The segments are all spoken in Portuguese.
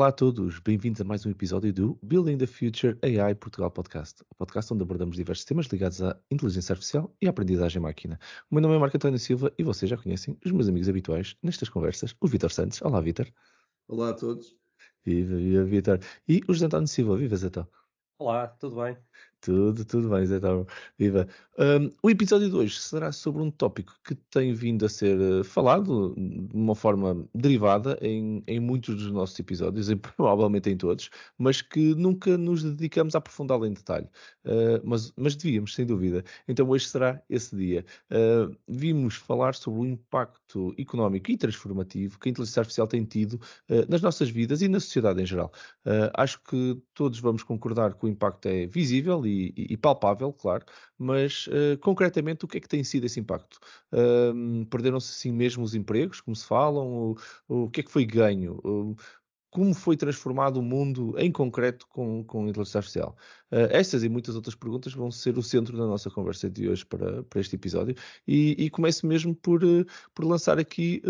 Olá a todos, bem-vindos a mais um episódio do Building the Future AI Portugal Podcast, o podcast onde abordamos diversos temas ligados à inteligência artificial e à aprendizagem máquina. O meu nome é Marco António Silva e vocês já conhecem os meus amigos habituais nestas conversas, o Vitor Santos. Olá, Vitor. Olá a todos. Viva, viva, Vitor. E o José António Silva. Viva, Zé Olá, tudo bem? Tudo, tudo bem, Zé Tava. Viva. Um, o episódio de hoje será sobre um tópico que tem vindo a ser uh, falado de uma forma derivada em, em muitos dos nossos episódios, e provavelmente em todos, mas que nunca nos dedicamos a aprofundá-lo em detalhe. Uh, mas, mas devíamos, sem dúvida. Então hoje será esse dia. Uh, vimos falar sobre o impacto económico e transformativo que a inteligência artificial tem tido nas nossas vidas e na sociedade em geral. acho que todos vamos concordar que o impacto é visível e palpável, claro, mas uh, concretamente o que é que tem sido esse impacto? Uh, Perderam-se assim mesmo os empregos, como se falam? O, o que é que foi ganho? Uh, como foi transformado o mundo em concreto com, com a inteligência artificial? Uh, estas e muitas outras perguntas vão ser o centro da nossa conversa de hoje para, para este episódio. E, e começo mesmo por, uh, por lançar aqui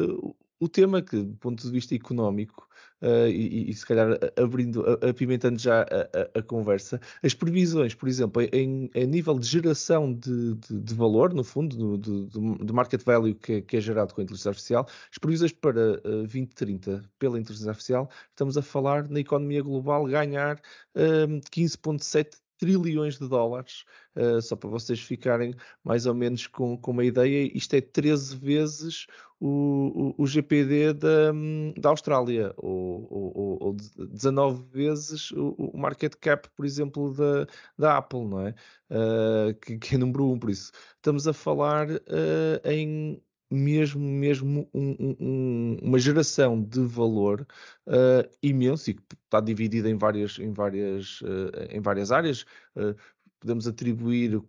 o tema que, do ponto de vista económico, uh, e, e, se calhar abrindo, apimentando já a, a, a, conversa, as previsões, por exemplo, em, em nível de geração de, de, de valor, no fundo, do, do, do market value que é, que é, gerado com a inteligência artificial, as previsões para uh, 2030 pela inteligência artificial, estamos a falar na economia global ganhar uh, 15,7 trilhões de dólares, uh, só para vocês ficarem mais ou menos com, com uma ideia, isto é 13 vezes o, o, o GPD da, da Austrália, ou, ou, ou 19 vezes o, o, market cap, por exemplo, da, da Apple, não é? Uh, que, que, é número 1, um, por isso. Estamos a falar uh, em mesmo, mesmo um, um, uma geração de valor uh, imenso e que está dividida em várias, em várias, uh, em várias áreas. Uh, podemos atribuir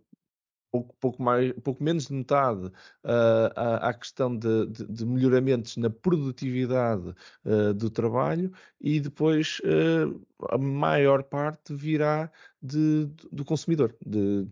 pouco, pouco, mais, pouco menos de metade à, à, questão de, de, de, melhoramentos na produtividade do trabalho e depois a maior parte virá de, do consumidor, de,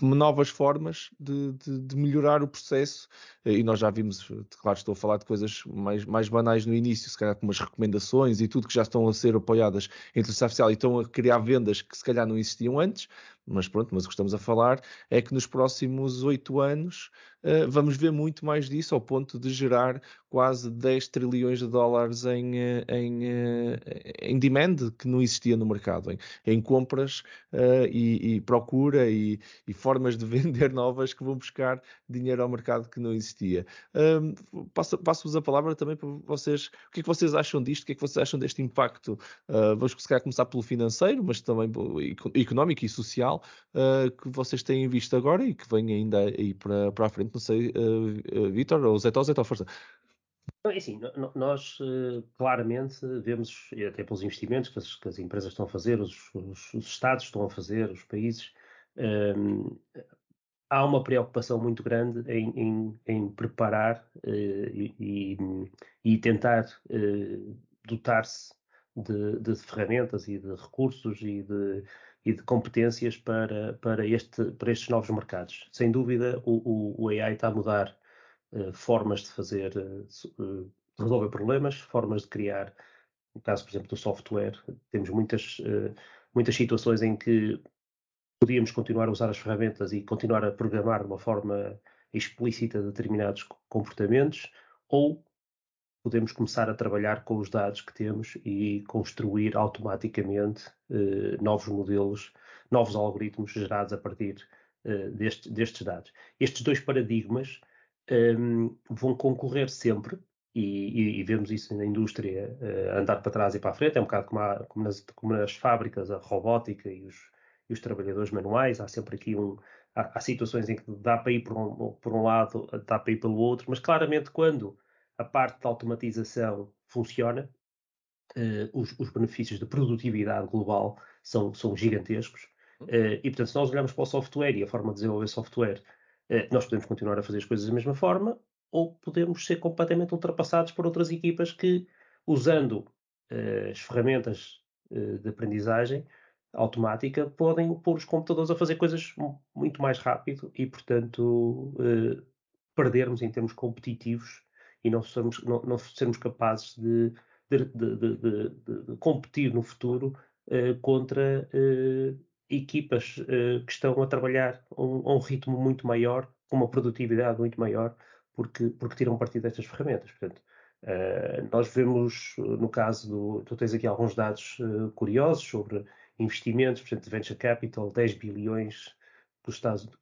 novas formas de, de, de, melhorar o processo. E nós já vimos, claro, estou a falar de coisas mais, mais banais no início, se calhar com umas recomendações e tudo que já estão a ser apoiadas em inteligência artificial e estão a criar vendas que se calhar não existiam antes, mas pronto, mas o que estamos a falar é que nos próximos oito anos uh, vamos ver muito mais disso, ao ponto de gerar quase 10 trilhões de dólares em, eh, em, uh, em demand que não existia no mercado, em, em compras uh, e, e, procura e, e, formas de vender novas que vão buscar dinheiro ao mercado que não existia. Um, Passo-vos a palavra também para vocês, o que é que vocês acham disto, o que é que vocês acham deste impacto? vamos se calhar começar pelo financeiro, mas também económico e social uh, que vocês têm visto agora e que vem ainda aí para, para a frente? Não sei, uh, uh, Vitor ou Zé Tó, Zé Tó, força. É assim, nós claramente vemos, até pelos investimentos que as, que as empresas estão a fazer, os, os, os, Estados estão a fazer, os países, um, há uma preocupação muito grande em, em, em preparar uh, e, e, tentar uh, dotar-se de, de, ferramentas e de recursos e de, e de competências para, para, este, para estes novos mercados. Sem dúvida, o, o, o AI está a mudar uh, formas de fazer, uh, de resolver problemas, formas de criar. No caso, por exemplo, do software, temos muitas, uh, muitas situações em que podíamos continuar a usar as ferramentas e continuar a programar de uma forma explícita determinados comportamentos, ou podemos começar a trabalhar com os dados que temos e construir automaticamente eh, novos modelos, novos algoritmos gerados a partir eh, deste, destes dados. Estes dois paradigmas eh, vão concorrer sempre, e, e, e, vemos isso na indústria uh, andar para trás e para a frente, é um bocado como, há, como, nas, como nas, fábricas, a robótica e os, e os, trabalhadores manuais, há sempre aqui um. Há, há, situações em que dá para ir por um, por um lado, dá para ir pelo outro, mas claramente quando a parte da automatização funciona, uh, os, os, benefícios de produtividade global são, são gigantescos. Uh, e, portanto, se nós olhamos para o software e a forma de desenvolver software, uh, nós podemos continuar a fazer as coisas da mesma forma ou podemos ser completamente ultrapassados por outras equipas que, usando as ferramentas de aprendizagem automática, podem pôr os computadores a fazer coisas muito mais rápido e, portanto, perdermos em termos competitivos e não sermos, não, não sermos capazes de, de, de, de, competir no futuro uh, contra uh, equipas uh, que estão a trabalhar a um, um, ritmo muito maior, com uma produtividade muito maior, porque, porque tiram partido destas ferramentas. Portanto, nós vemos, no caso do. Tu tens aqui alguns dados curiosos sobre investimentos, portanto, de venture capital, 10 bilhões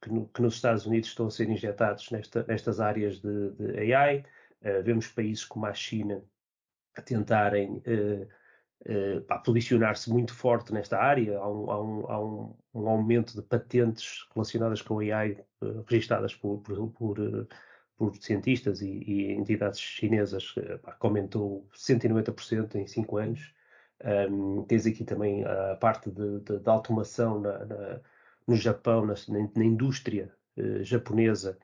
que, no, que, nos Estados Unidos estão a ser injetados nesta, nestas áreas de, de AI. Uh, vemos países como a China a tentarem uh, uh, posicionar-se muito forte nesta área. Há um, há um, há um, um aumento de patentes relacionadas com AI registadas por, por, por, por cientistas e, e, entidades chinesas, pá, que aumentou 190% em 5 anos. Tens aqui também a parte de automação na, na no Japão, na, na indústria japonesa,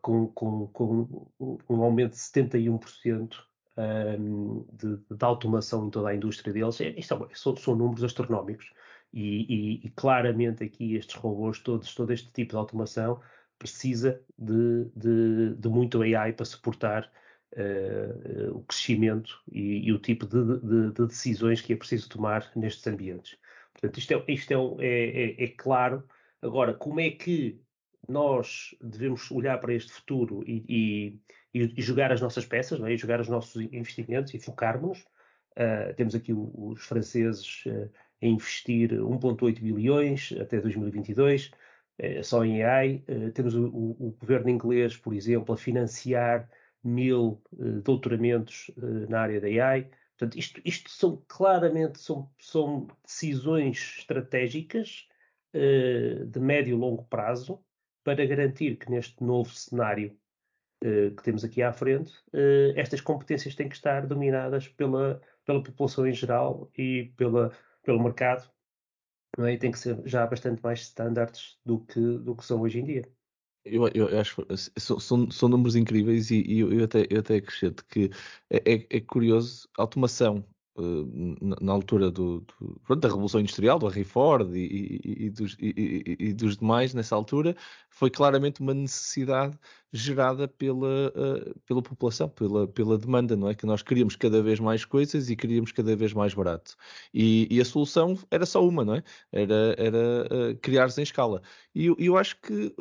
com, com, com, um aumento de 71% um, ehm, de, de, automação em toda a indústria deles. É, isto é, são, são, números astronómicos e, e, e, claramente aqui estes robôs, todos, todo este tipo de automação precisa de, de, de muito AI para suportar uh, o crescimento e, e, o tipo de, de decisões que é preciso tomar nestes ambientes. Portanto, isto, é, isto é, é, é, é, claro. Agora, como é que nós devemos olhar para este futuro e, e, e jogar as nossas peças, é? e jogar os nossos investimentos e focarmos? Uh, temos aqui os franceses uh, a investir 1,8 bilhões até 2022, uh, só em AI. temos o, o, governo inglês, por exemplo, a financiar mil doutoramentos na área da AI. Portanto, isto, isto são claramente são, são decisões estratégicas de médio e longo prazo para garantir que neste novo cenário uh, que temos aqui à frente, uh, estas competências têm que estar dominadas pela, pela população em geral e pela, pelo mercado, não é? e tem que ser já bastante mais standards do que, do que são hoje em dia. Eu, eu acho que são, são, números incríveis e, e eu, até, eu até acrescento que é, é, é curioso, a automação na, na, altura do, do, da Revolução Industrial, do Henry Ford e, e, e, dos, e, dos, demais nessa altura, foi claramente uma necessidade gerada pela, uh, pela população, pela, pela demanda, não é? Que nós queríamos cada vez mais coisas e queríamos cada vez mais barato. E, e a solução era só uma, não é? Era, era uh, criar-se em escala. E eu, eu acho que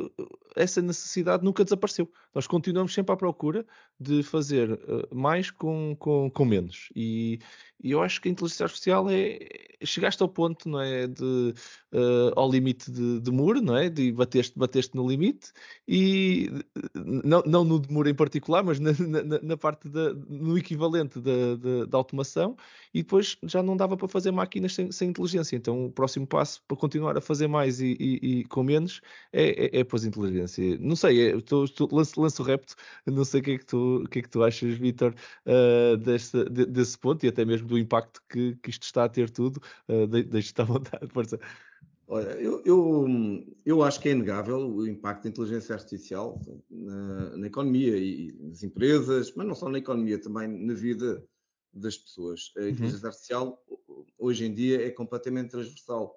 essa necessidade nunca desapareceu. Nós continuamos sempre à procura de fazer uh, mais com, com, com menos. E, e, eu acho que a inteligência artificial é. Chegaste ao ponto, não é? De, ao limite de, de Moore, não é? De bateste, bateste no limite e não, não no demora em particular, mas na, na, na parte da, no equivalente da, da, da, automação, e depois já não dava para fazer máquinas sem, sem inteligência. Então o próximo passo para continuar a fazer mais e, e, e com menos é, é, é pôs inteligência. Não sei, é, tô, tô, lanço, lanço o repto, não sei o que é que tu, que é que tu achas, Vitor, uh, desse, de, desse ponto e até mesmo do impacto que, que isto está a ter tudo. Uh, Deixa-te à vontade, força. Olha, eu, eu, eu, acho que é inegável o impacto da inteligência artificial na, na, economia e nas empresas, mas não só na economia, também na vida das pessoas. A uhum. inteligência uhum. artificial, hoje em dia, é completamente transversal.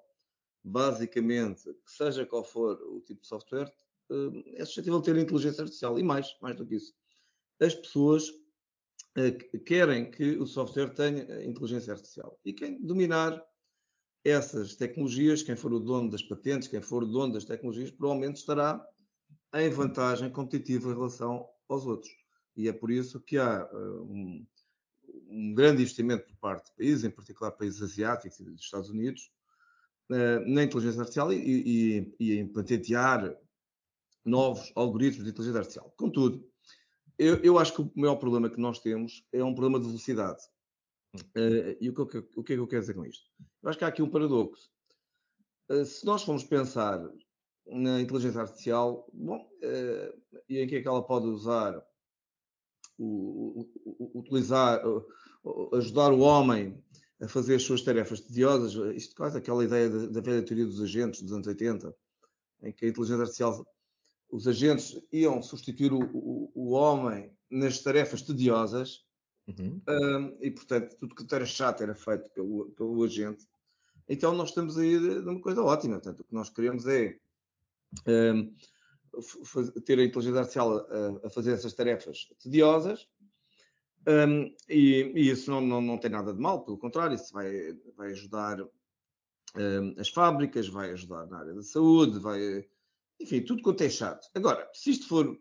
Basicamente, seja qual for o tipo de software, eh, é suscetível de ter inteligência artificial. E mais, mais do que isso. As pessoas eh, querem que o software tenha inteligência artificial. E quem dominar essas tecnologias, quem for o dono das patentes, quem for o dono das tecnologias, provavelmente estará em vantagem competitiva em relação aos outros. E é por isso que há uh, um, um, grande investimento por parte de países, em particular países asiáticos e dos Estados Unidos, uh, na inteligência artificial e, e, e, em patentear novos algoritmos de inteligência artificial. Contudo, eu, eu acho que o maior problema que nós temos é um problema de velocidade. Uh, e o que, o que é que eu quero dizer com isto? Eu acho que há aqui um paradoxo. Uh, se nós formos pensar na inteligência artificial, bom, uh, e em que é que ela pode usar, o, o, utilizar, ajudar o homem a fazer as suas tarefas tediosas, isto quase aquela ideia da, da velha teoria dos agentes dos anos 80, em que a inteligência artificial, os agentes iam substituir o, o homem nas tarefas tediosas, Uhum. Um, e portanto, tudo que era chato era feito pelo, pelo agente. Então, nós estamos aí numa coisa ótima. Portanto, o que nós queremos é um, ter a inteligência artificial a, a, fazer essas tarefas tediosas Um, e, e, isso não, não, não tem nada de mal, pelo contrário, isso vai, vai ajudar as fábricas, vai ajudar na área da saúde, vai. Enfim, tudo quanto é chato. Agora, se isto for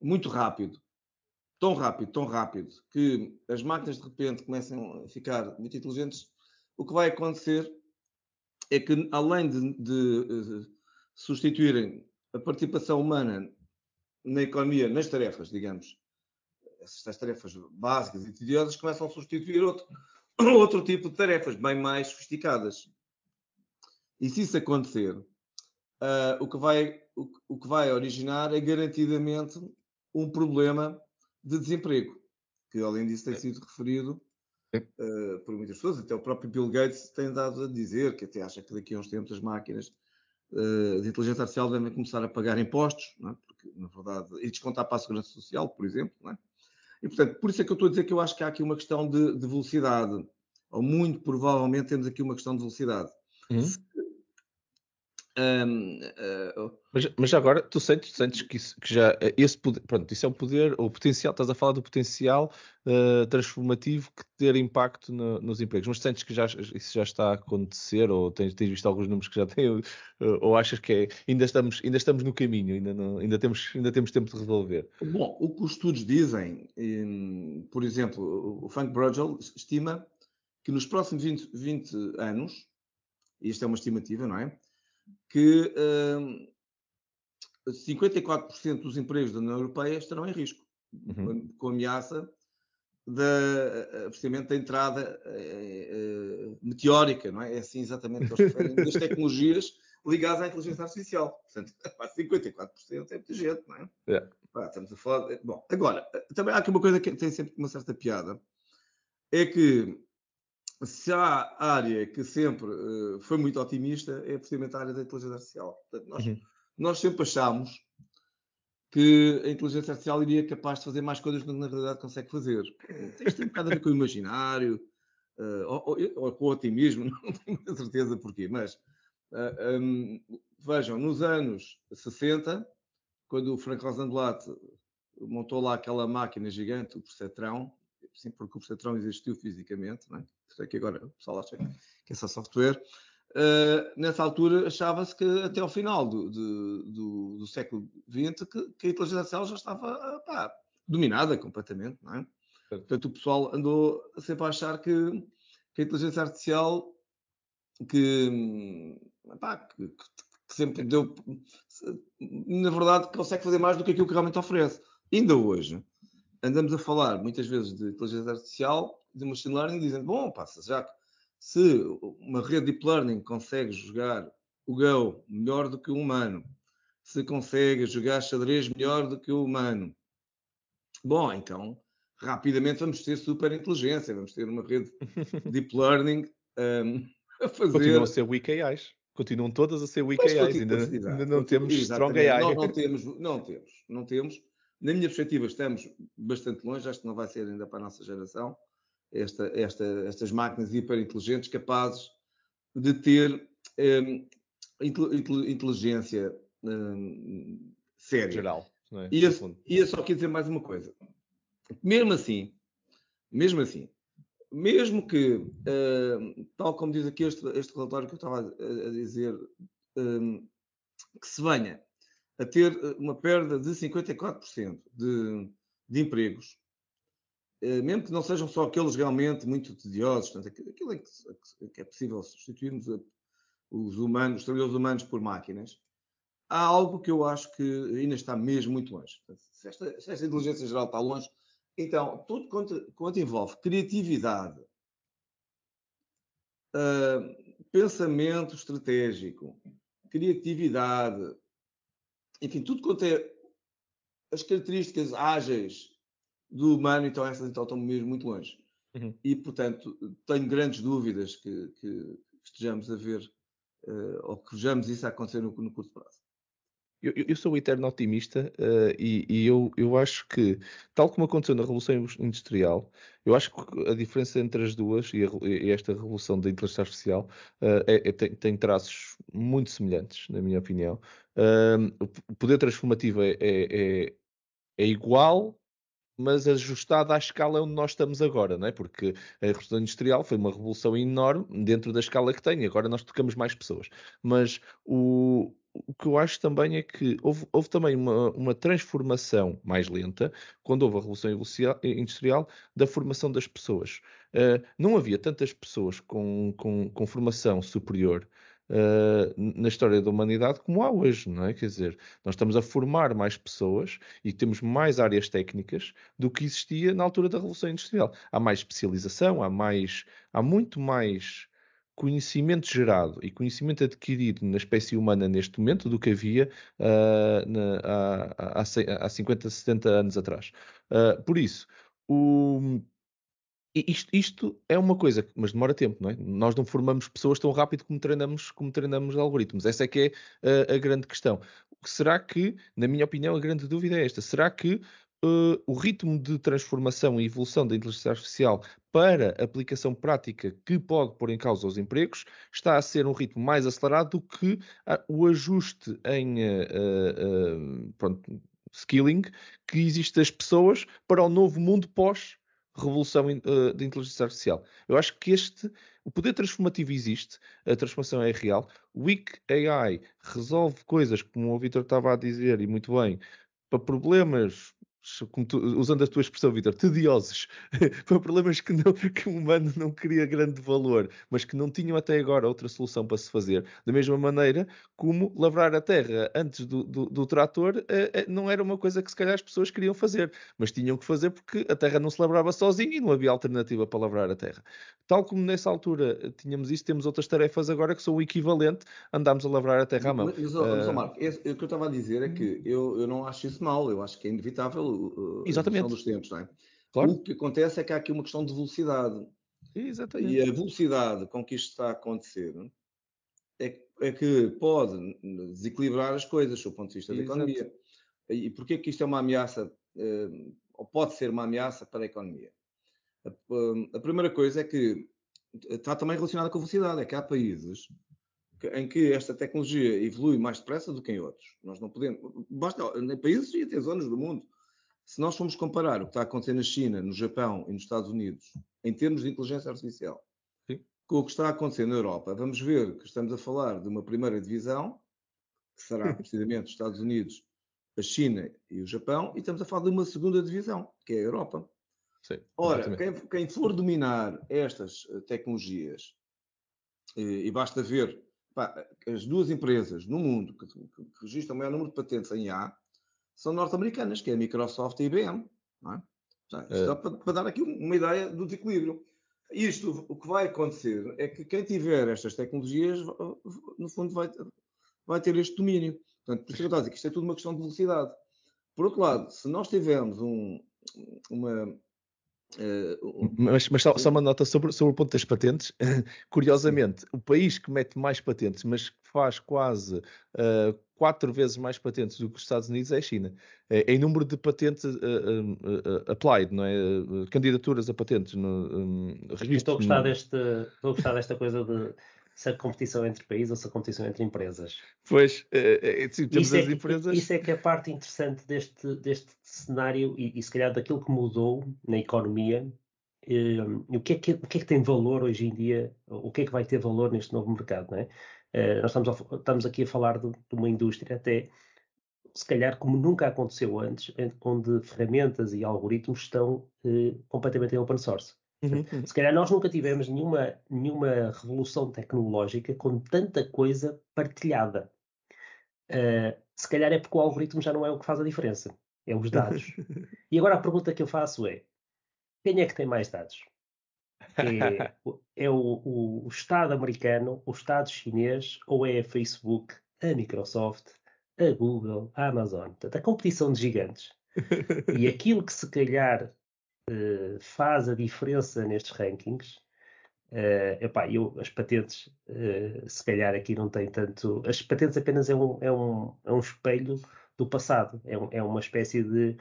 muito rápido, tão rápido, tão rápido, que as máquinas de repente começam a ficar muito inteligentes, o que vai acontecer é que, além de, de, de substituírem a participação humana na economia, nas tarefas, digamos, essas tarefas básicas e tediosas começam a substituir outro, outro tipo de tarefas bem mais sofisticadas. E se isso acontecer, uh, o, que vai, o, o, que vai originar é garantidamente um problema de desemprego, que além disso tem sido referido uh, por muitas pessoas, até o próprio Bill Gates tem dado a dizer que até acha que daqui a uns tempos as máquinas uh, de inteligência artificial devem começar a pagar impostos, é? porque na verdade, e descontar para a segurança social, por exemplo, é? E, portanto, por isso é que eu estou a dizer que eu acho que há aqui uma questão de, de velocidade, ou muito provavelmente temos aqui uma questão de velocidade. Uhum. Um, uh, mas, mas agora tu sentes, sentes que, isso, que já eh, esse poder, pronto, isso é um poder, o potencial, estás a falar do potencial uh, transformativo que ter impacto no, nos empregos, mas sentes que já, isso já está a acontecer ou tens, tens visto alguns números que já têm uh, ou achas que é, ainda, estamos, ainda estamos no caminho, ainda, não, ainda, temos, ainda temos tempo de resolver? Bom, o que os estudos dizem, por exemplo, o Frank Bruegel estima que nos próximos 20, 20 anos, isto é uma estimativa, não é? Que um, 54% dos empregos da União Europeia estarão em risco, uhum. com, ameaça da, precisamente da entrada uh, meteórica, não é? É assim exatamente que eles referem, das tecnologias ligadas à inteligência artificial. Portanto, 54% é muita gente, não é? Yeah. Pá, estamos a falar. Bom, agora, também há aqui uma coisa que tem sempre uma certa piada, é que se há área que sempre uh, foi muito otimista, é precisamente a área da inteligência artificial. Portanto, nós, uhum. nós sempre achámos que a inteligência artificial iria capaz de fazer mais coisas do que na realidade consegue fazer. Isto tem um bocado a ver com o imaginário, uh, ou, ou, ou, com o otimismo, não tenho certeza porquê, mas uh, eh, um, vejam, nos anos 60, quando o Frank Rosenblatt montou lá aquela máquina gigante, o Percetrão, sim, porque o percetrão existiu fisicamente, não é? Sei que agora o pessoal acha que é só software. Uh, nessa altura achava-se que até ao final do, do, do século XX que, que, a inteligência artificial já estava pá, dominada completamente, não é? Portanto, o pessoal andou sempre a achar que, que a inteligência artificial que, pá, que, que, sempre deu, na verdade, consegue fazer mais do que aquilo que realmente oferece. Ainda hoje, andamos a falar muitas vezes de inteligência artificial, de machine learning, dizendo, bom, passa, já que se uma rede deep learning consegue jogar o Go melhor do que o humano, se consegue jogar xadrez melhor do que o humano, bom, então rapidamente vamos ter super inteligência, vamos ter uma rede deep learning um, a fazer. Continuam a ser weak AIs. Continuam todas a ser weak AIs. Ainda, ainda, não temos strong AI. Não, não, temos, não temos, não temos. Na minha perspectiva, estamos bastante longe, acho que não vai ser ainda para a nossa geração, esta, esta, estas máquinas hiperinteligentes capazes de ter um, inteligência um, séria. Geral. É? E ia só aqui dizer mais uma coisa. Mesmo assim, mesmo assim, mesmo que, uh, tal como diz aqui este, este relatório que eu estava a, a dizer, um, que se venha a ter eh, uma perda de 54% de, de empregos, eh, mesmo que não sejam só aqueles realmente muito tediosos, portanto, aquilo em que, é possível substituirmos os humanos, os trabalhadores humanos por máquinas, há algo que eu acho que ainda está mesmo muito longe. Se esta, se esta inteligência geral está longe, então tudo quanto, quanto envolve criatividade, uh, pensamento estratégico, criatividade, enfim, tudo quanto é as características ágeis do humano, então essas então, estão mesmo muito longe. Uhum. E, portanto, tenho grandes dúvidas que, que estejamos a ver uh, ou que vejamos isso a acontecer no, no curto prazo. Eu, eu, sou o eterno otimista uh, e, e eu, eu, acho que, tal como aconteceu na Revolução Industrial, eu acho que a diferença entre as duas e, a, e esta revolução da inteligência artificial uh, é, é, tem, tem, traços muito semelhantes, na minha opinião. Uh, o poder transformativo é, é, é, é igual, mas ajustada à escala onde nós estamos agora, não é? Porque a Revolução Industrial foi uma revolução enorme dentro da escala que tem, agora nós tocamos mais pessoas. Mas o, o que eu acho também é que houve, houve também uma, uma, transformação mais lenta, quando houve a Revolução Industrial, da formação das pessoas. Uh, não havia tantas pessoas com, com, com formação superior uh, na história da humanidade como há hoje, não é? Quer dizer, nós estamos a formar mais pessoas e temos mais áreas técnicas do que existia na altura da Revolução Industrial. Há mais especialização, há mais, há muito mais conhecimento gerado e conhecimento adquirido na espécie humana neste momento do que havia uh, na, há, há, há 50, 70 anos atrás. Uh, por isso, o, isto, isto, é uma coisa, mas demora tempo, não é? Nós não formamos pessoas tão rápido como treinamos, como treinamos algoritmos. Essa é que é a, a grande questão. Será que, na minha opinião, a grande dúvida é esta: será que Uh, o ritmo de transformação e evolução da inteligência artificial para aplicação prática que pode pôr em causa os empregos está a ser um ritmo mais acelerado do que uh, o ajuste em uh, pronto, skilling que existe das pessoas para o novo mundo pós revolução uh, da inteligência artificial. Eu acho que este, o poder transformativo existe, a transformação é real. O AI resolve coisas, como o Vitor estava a dizer, e muito bem, para problemas tu, usando a tua expressão, Vitor, tediosos, para problemas que, não, que o humano não queria grande valor, mas que não tinham até agora outra solução para se fazer. Da mesma maneira como lavrar a terra antes do, do, do trator eh, eh, não era uma coisa que se calhar as pessoas queriam fazer, mas tinham que fazer porque a terra não se lavrava sozinha e não havia alternativa para lavrar a terra. Tal como nessa altura eh, tínhamos isso, temos outras tarefas agora que são o equivalente, andámos a lavrar a terra à mão. Mas, mas, mas uh... Marco, o que eu estava a dizer é que eu, eu não acho isso mal, eu acho que é inevitável Exatamente. dos tempos, não é? Claro. O que acontece é que há aqui uma questão de velocidade. Exatamente. E a velocidade com que isto está a acontecer é, é que pode desequilibrar as coisas do ponto de vista da economia. E porquê que isto é uma ameaça, eh, ou pode ser uma ameaça para a economia? A, a primeira coisa é que está também relacionada com a velocidade, é que há países em que esta tecnologia evolui mais depressa do que em outros. Nós não podemos, basta em países e até zonas do mundo. Se nós formos comparar o que está a acontecer na China, no Japão e nos Estados Unidos, em termos de inteligência artificial, Sim. com o que está a acontecer na Europa, vamos ver que estamos a falar de uma primeira divisão, que será precisamente os Estados Unidos, a China e o Japão, e estamos a falar de uma segunda divisão, que é a Europa. Sim, Ora, quem, quem, for dominar estas eh, tecnologias, e, e basta ver pá, as duas empresas no mundo que, que, que registram o maior número de patentes em A são norte-americanas, que é a Microsoft e a IBM. Não é? é. para, para, dar aqui uma ideia do desequilíbrio. Isto, o que vai acontecer é que quem tiver estas tecnologias, no fundo, vai, vai ter este domínio. Portanto, por isso que eu dizer que isto é tudo uma questão de velocidade. Por outro lado, se nós tivermos um, uma, Uh, mas, mas só, só, uma nota sobre, sobre o ponto das patentes. Curiosamente, o país que mete mais patentes, mas que faz quase uh, quatro vezes mais patentes do que os Estados Unidos é a China. É, em número de patentes uh, applied, não é? Candidaturas a patentes. No, um, estou, a gostar no... deste, estou a gostar desta coisa de se a competição entre países ou se a competição entre empresas. Pois, é, é, sim, temos isso é as é, empresas. Isso é que é a parte interessante deste, deste cenário e, e se calhar daquilo que mudou na economia. Um, o, que é que, o que é que tem valor hoje em dia? O que é que vai ter valor neste novo mercado? Não é? Uh, nós estamos, a, estamos aqui a falar de, de uma indústria até se calhar como nunca aconteceu antes, onde ferramentas e algoritmos estão uh, completamente em open source. Uhum, uhum. Se calhar nós nunca tivemos nenhuma, nenhuma revolução tecnológica com tanta coisa partilhada. Uh, se calhar é porque o algoritmo já não é o que faz a diferença, é os dados. e agora a pergunta que eu faço é: quem é que tem mais dados? É, é o, o, o, Estado americano, o Estado chinês ou é a Facebook, a Microsoft, a Google, a Amazon? Portanto, a competição de gigantes. E aquilo que se calhar uh, faz a diferença nestes rankings. Uh, epá, eu, as patentes, uh, se calhar aqui não tem tanto. As patentes apenas é um, é um, é um espelho do passado, é, um, é uma espécie de.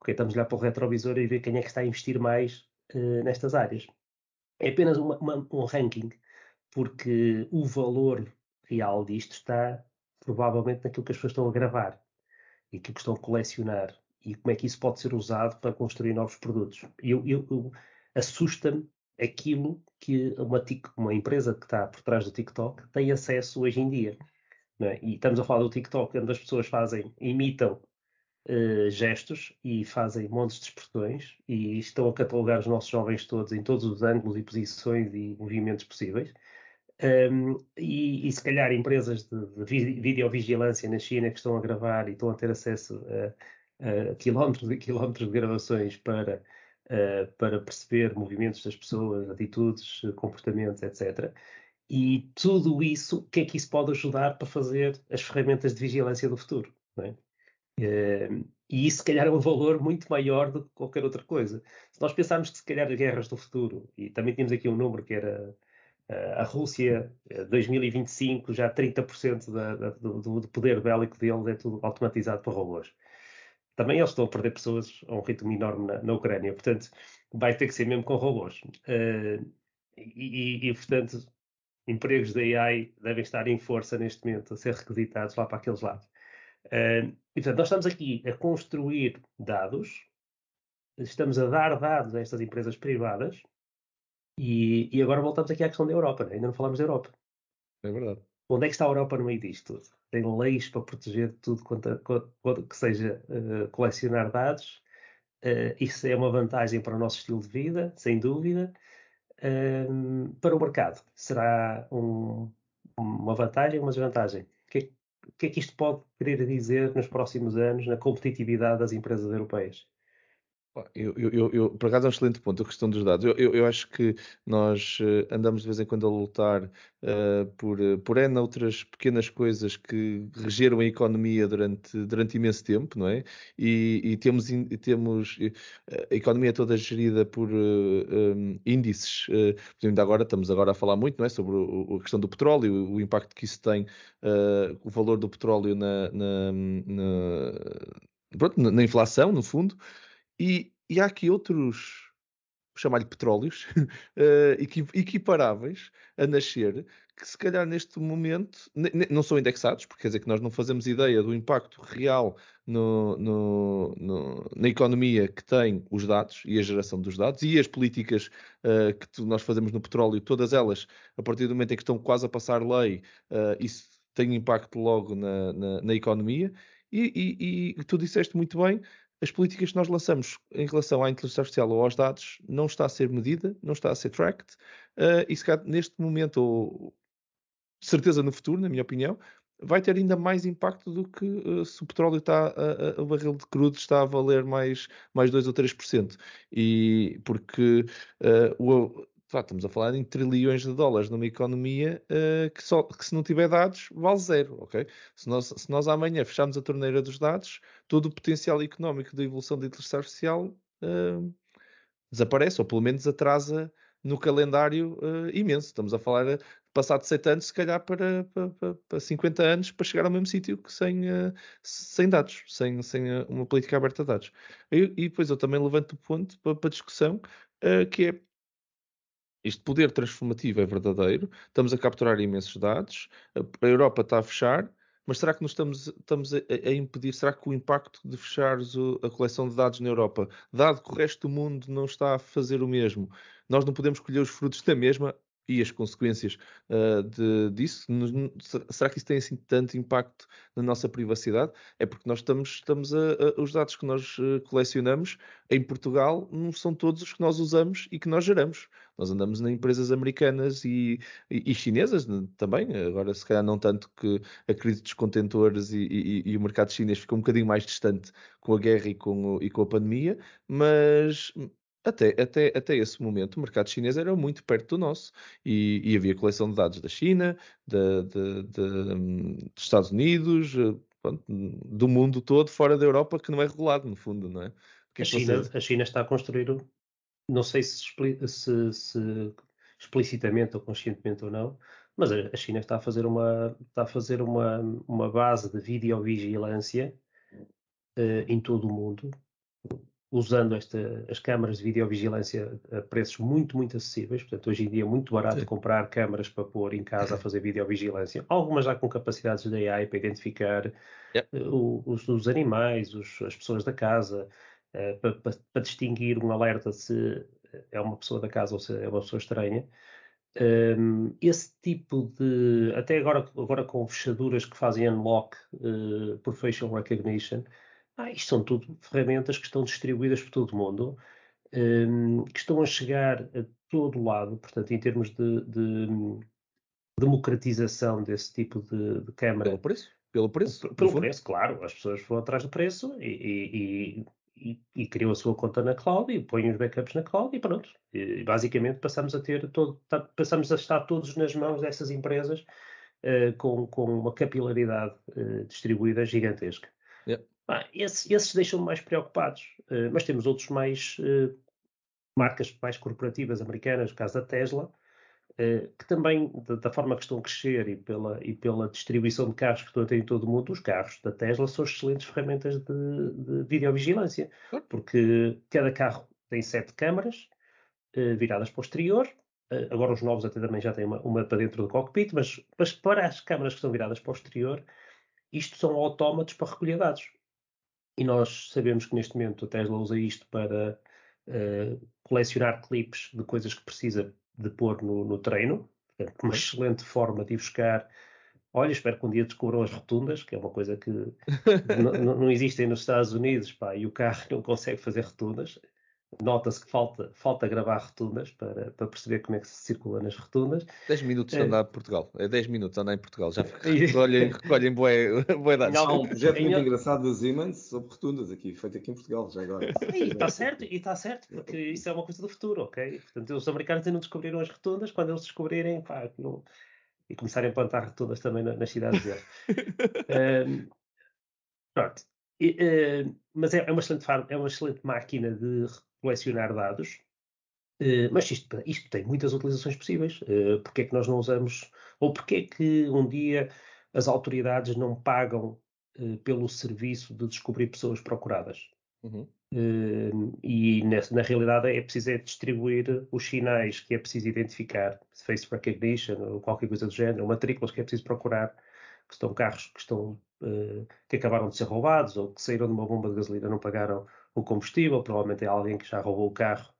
Ok, estamos lá para o retrovisor e ver quem é que está a investir mais uh, nestas áreas. É apenas uma, uma, um ranking, porque o valor real disto está provavelmente naquilo que as pessoas estão a gravar e aquilo que estão a colecionar e como é que isso pode ser usado para construir novos produtos. Eu, eu, eu assusta-me aquilo que uma, uma, empresa que está por trás do TikTok tem acesso hoje em dia. É? E estamos a falar do TikTok, onde as pessoas fazem, imitam uh, gestos e fazem montes de expressões e estão a catalogar os nossos jovens todos em todos os ângulos e posições e movimentos possíveis. Um, e, e, se calhar empresas de, de videovigilância na China que estão a gravar e estão a ter acesso a, a quilómetros e quilómetros de gravações para, uh, para perceber movimentos das pessoas, atitudes, comportamentos, etc. E tudo isso, o que é que isso pode ajudar para fazer as ferramentas de vigilância do futuro? É? Uh, e isso, se calhar, é um valor muito maior do que qualquer outra coisa. Se nós pensarmos que, se calhar, as guerras do futuro, e também tínhamos aqui um número que era a Rússia, 2025, eh, já 30% da, da, do, do, poder bélico deles é tudo automatizado por robôs. Também eles estão a perder pessoas a um ritmo enorme na, na Ucrânia, portanto, vai ter que ser mesmo com robôs. Uh, e, e, portanto, empregos da AI devem estar em força neste momento a ser requisitados lá para aqueles lados. Uh, e, portanto, nós estamos aqui a construir dados, estamos a dar dados a estas empresas privadas e, e agora voltamos aqui à questão da Europa, né? ainda não falamos da Europa. É verdade. Onde é que está a Europa no meio disto tudo? Tem leis para proteger tudo quanto, quanto que seja uh, colecionar dados. Uh, isso é uma vantagem para o nosso estilo de vida, sem dúvida. Uh, para o mercado, será um, uma vantagem ou uma desvantagem? O que, é, o que é que isto pode querer dizer nos próximos anos na competitividade das empresas europeias? Eu, eu, eu, por acaso é um excelente ponto a questão dos dados. Eu, eu acho que nós uh, andamos de vez em quando a lutar uh, por, uh, por N outras pequenas coisas que regeram a economia durante, durante imenso tempo, não é? E, e temos, in, temos a economia toda gerida por um, índices. Uh, ainda agora estamos agora a falar muito, não é? Sobre o, a questão do petróleo, o, impacto que isso tem, o valor do petróleo na, na, na, pronto, na inflação, no fundo. E, e há aqui outros, chamar-lhe petróleos, uh, equiparáveis a nascer, que se calhar neste momento não são indexados, porque quer dizer que nós não fazemos ideia do impacto real no, no, no, na economia que tem os dados e a geração dos dados e as políticas uh, que nós fazemos no petróleo, todas elas, a partir do momento em que estão quase a passar lei, uh, isso tem impacto logo na, na, na economia. E, e, e tu disseste muito bem, as políticas que nós lançamos em relação à inteligência artificial ou aos dados não está a ser medida, não está a ser tracked, uh, e se calhar neste momento, ou certeza no futuro, na minha opinião, vai ter ainda mais impacto do que uh, se o petróleo está, o barril de crudo está a valer mais, mais 2 ou 3%. E porque uh, o, estamos a falar em trilhões de dólares numa economia uh, que, só, que, se não tiver dados, vale zero, ok? Se nós, se nós amanhã fecharmos a torneira dos dados, todo o potencial económico da evolução da inteligência artificial uh, desaparece, ou pelo menos atrasa no calendário uh, imenso. Estamos a falar de passar de 7 anos, se calhar, para, para, para 50 anos, para chegar ao mesmo sítio que sem, sem dados, sem, sem uma política aberta de dados. E, e depois eu também levanto o ponto para, para discussão, que é este poder transformativo é verdadeiro, estamos a capturar imensos dados, a Europa está a fechar, mas será que nos estamos, estamos a, a, impedir? Será que o impacto de fechar a coleção de dados na Europa, dado que o resto do mundo não está a fazer o mesmo, nós não podemos colher os frutos da mesma? E as consequências uh, de, disso. Será que isso tem assim tanto impacto na nossa privacidade? É porque nós estamos, estamos a, a, os dados que nós uh, colecionamos em Portugal não são todos os que nós usamos e que nós geramos. Nós andamos em empresas americanas e, e, e chinesas também, agora se calhar não tanto que a crise dos contentores e, e, e, o mercado chinês ficou um bocadinho mais distante com a guerra e com, o, e com a pandemia, mas até, até, até esse momento, o mercado chinês era muito perto do nosso e, e havia coleção de dados da China, de, de, de, dos Estados Unidos, eh, pronto, do mundo todo, fora da Europa, que não é regulado, no fundo, não é? é a, China, a China está a construir, não sei se, se, se, explicitamente ou conscientemente ou não, mas a China está a fazer uma, está a fazer uma, uma base de videovigilância uh, em todo o mundo usando esta, as câmaras de videovigilância a preços muito, muito acessíveis. Portanto, hoje em dia é muito barato Sim. comprar câmaras para pôr em casa a fazer videovigilância. Algumas já com capacidades de AI para identificar yep. uh, os, os, animais, os, as pessoas da casa, uh, para, para, para, distinguir um alerta se é uma pessoa da casa ou se é uma pessoa estranha. Um, esse tipo de. Até agora, agora com fechaduras que fazem unlock uh, por facial recognition, ah, isto são tudo ferramentas que estão distribuídas por todo o mundo, um, que estão a chegar a todo lado, portanto, em termos de, de democratização desse tipo de, de câmara. Pelo preço? Pelo preço? Pelo preço, claro. As pessoas vão atrás do preço e, e, e, e, criam a sua conta na cloud e põem os backups na cloud e pronto. E, basicamente passamos a ter todo, tá, passamos a estar todos nas mãos dessas empresas uh, com, com uma capilaridade uh, distribuída gigantesca. Yeah. Ah, esses, esses deixam-me mais preocupados, uh, mas temos outros mais marcas mais corporativas americanas, no caso da Tesla, uh, que também, da, da, forma que estão a crescer e pela, e pela distribuição de carros que estão a ter em todo o mundo, os carros da Tesla são excelentes ferramentas de, de videovigilância, porque cada carro tem sete câmaras uh, viradas para o exterior, uh, agora os novos até também já têm uma, uma, para dentro do cockpit, mas, mas para as câmaras que são viradas para o exterior, isto são autómatos para recolher dados. E nós sabemos que neste momento a Tesla usa isto para uh, colecionar clipes de coisas que precisa de pôr no, no treino. Portanto, uma excelente forma de ir buscar. Olha, espero que um dia descubram as rotundas, que é uma coisa que não existem nos Estados Unidos, pá, e o carro não consegue fazer rotundas nota-se que falta, falta gravar rotundas para, para perceber como é que se circula nas rotundas. 10 minutos de é. andar em Portugal. É 10 minutos de andar em Portugal. Já recolhem, recolhem bué, bué dados. Há um projeto muito engraçado da Siemens sobre rotundas aqui, feito aqui em Portugal, já agora. E está certo, e está certo, porque isso é uma coisa do futuro, ok? Portanto, os americanos ainda não descobriram as rotundas, quando eles descobrirem, pá, não... e começarem a plantar rotundas também nas cidades deles. um, pronto. E, uh, mas é, é, uma excelente, é uma excelente máquina de colecionar dados, uh, mas isto, isto, tem muitas utilizações possíveis. Uh, porque é que nós não usamos, ou porque é que um dia as autoridades não pagam uh, pelo serviço de descobrir pessoas procuradas? Uhum. Uh, e na, na, realidade é preciso é distribuir os sinais que é preciso identificar, face recognition ou qualquer coisa do género, matrículas que é preciso procurar, que estão carros que estão uh, que acabaram de ser roubados ou que saíram de uma bomba de gasolina não pagaram o combustível, provavelmente é alguém que já roubou o carro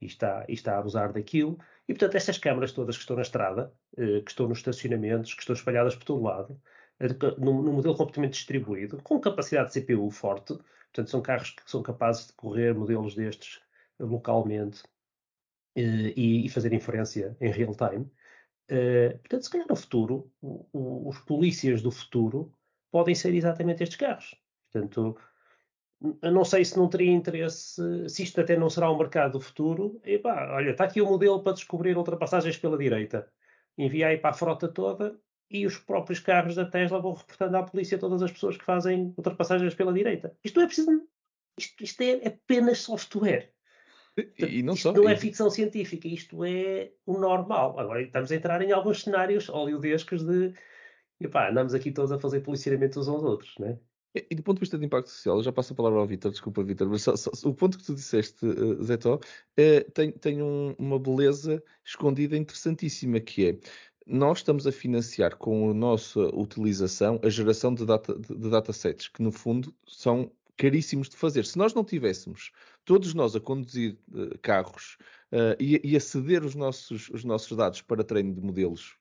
e está, e está a abusar daquilo. E, portanto, estas câmaras todas que estão na estrada, eh, que estão nos estacionamentos, que estão espalhadas por todo lado, eh, num, modelo completamente distribuído, com capacidade de CPU forte, portanto, são carros que são capazes de correr modelos destes localmente eh, e, e fazer inferência em real time. portanto, se calhar no futuro, os polícias do futuro podem ser exatamente estes carros. Portanto, eu não sei se não teria interesse, se isto até não será um mercado do futuro. E pá, olha, está aqui o um modelo para descobrir ultrapassagens pela direita. Envia aí para a frota toda e os próprios carros da Tesla vão reportando à polícia todas as pessoas que fazem ultrapassagens pela direita. Isto não é preciso. Isto, isto é apenas software. E, e não isto só. não é ficção científica, isto é o normal. Agora estamos a entrar em alguns cenários hollywoodescos de. Epá, andamos aqui todos a fazer policiamento uns aos outros, né? E do ponto de vista de impacto social, já passo a palavra ao Vitor, desculpa Vitor, mas só, só, o ponto que tu disseste, uh, Tó, é, tem, tem um, uma beleza escondida interessantíssima, que é, nós estamos a financiar com a nossa utilização a geração de, data, de, de datasets, que no fundo são caríssimos de fazer. Se nós não tivéssemos todos nós a conduzir uh, carros uh, e, e a ceder os nossos, os nossos dados para treino de modelos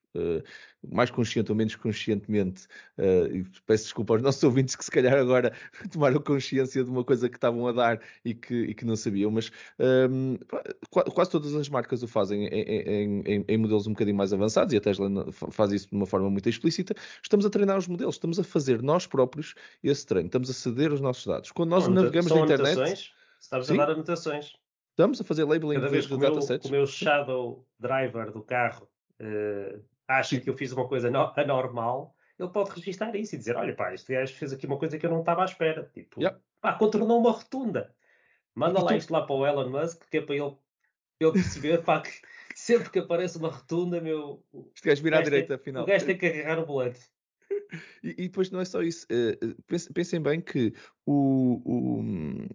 mais consciente ou menos conscientemente, uh, e peço desculpa aos nossos ouvintes que se calhar agora tomaram consciência de uma coisa que estavam a dar e que, e que não sabiam, mas um, ehm, quase todas as marcas o fazem em, em, em, modelos um bocadinho mais avançados e a Tesla faz isso de uma forma muito explícita. Estamos a treinar os modelos, estamos a fazer nós próprios esse treino, estamos a ceder os nossos dados. Quando nós navegamos na internet. Estamos a dar anotações. Estamos a fazer labeling Cada vez que o meu, o meu shadow driver do carro uh, acha que eu fiz uma coisa anormal, ele pode registrar isso e dizer: olha, pá, este gajo fez aqui uma coisa que eu não estava à espera. Tipo, yep. pá, contornou uma rotunda. Manda lá tu... isto lá para o Elon Musk, que é para ele, ele perceber, pá, que sempre que aparece uma rotunda, meu. Este gajo vira à direita, afinal. O gajo tem que agarrar o volante. E, e, depois não é só isso. Uh, pensem bem que o, o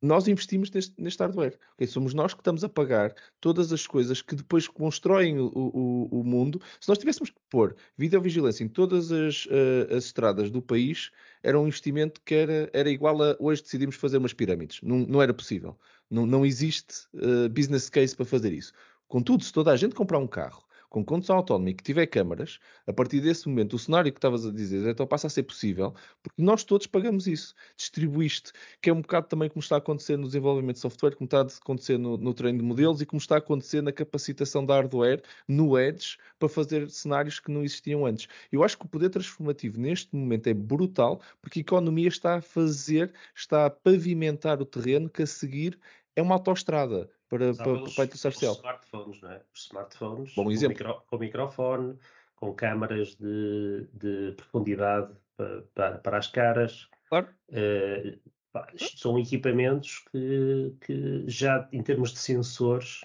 nós investimos neste, neste hardware. Okay? Somos nós que estamos a pagar todas as coisas que depois constroem o, o, o mundo. Se nós tivéssemos que pôr videovigilância em todas as, uh, as estradas do país, era um investimento que era, era igual a hoje decidimos fazer umas pirâmides. Não, não era possível. Não, não existe uh, business case para fazer isso. Contudo, se toda a gente comprar um carro com condução autónoma e que tiver câmaras, a partir desse momento, o cenário que estavas a dizer, então passa a ser possível, porque nós todos pagamos isso. Distribuíste, que é um bocado também como está a acontecer no desenvolvimento de software, como está a acontecer no, no treino de modelos e como está a acontecer na capacitação da hardware, no Edge, para fazer cenários que não existiam antes. Eu acho que o poder transformativo neste momento é brutal, porque a economia está a fazer, está a pavimentar o terreno que a seguir é uma autoestrada para, para, pelos, para a artificial. Os smartphones, não é? Os smartphones Bom com, exemplo. micro, com microfone, com câmaras de, de profundidade para, para, para, as caras. Claro. Uh, pá, são equipamentos que, que já, em termos de sensores,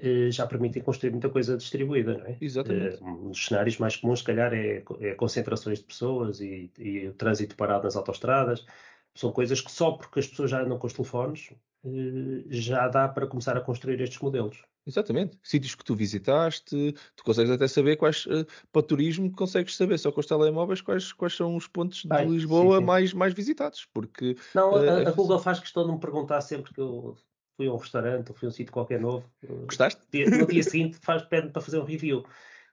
uh, já permitem construir muita coisa distribuída, não é? Exatamente. Uh, um dos cenários mais comuns, se calhar, é, é concentrações de pessoas e, e o trânsito parado nas autostradas. São coisas que só porque as pessoas já andam com os telefones eh, já dá para começar a construir estes modelos. Exatamente. Sítios que tu visitaste, tu consegues até saber quais, uh, para turismo, consegues saber só com os telemóveis quais, quais são os pontos de Ai, Lisboa sim, sim. Mais, mais visitados. Porque, Não, uh, a, a, Google faz questão de me perguntar sempre que eu fui a um restaurante ou fui a um sítio qualquer novo. Gostaste? No dia seguinte faz, pede para fazer um review.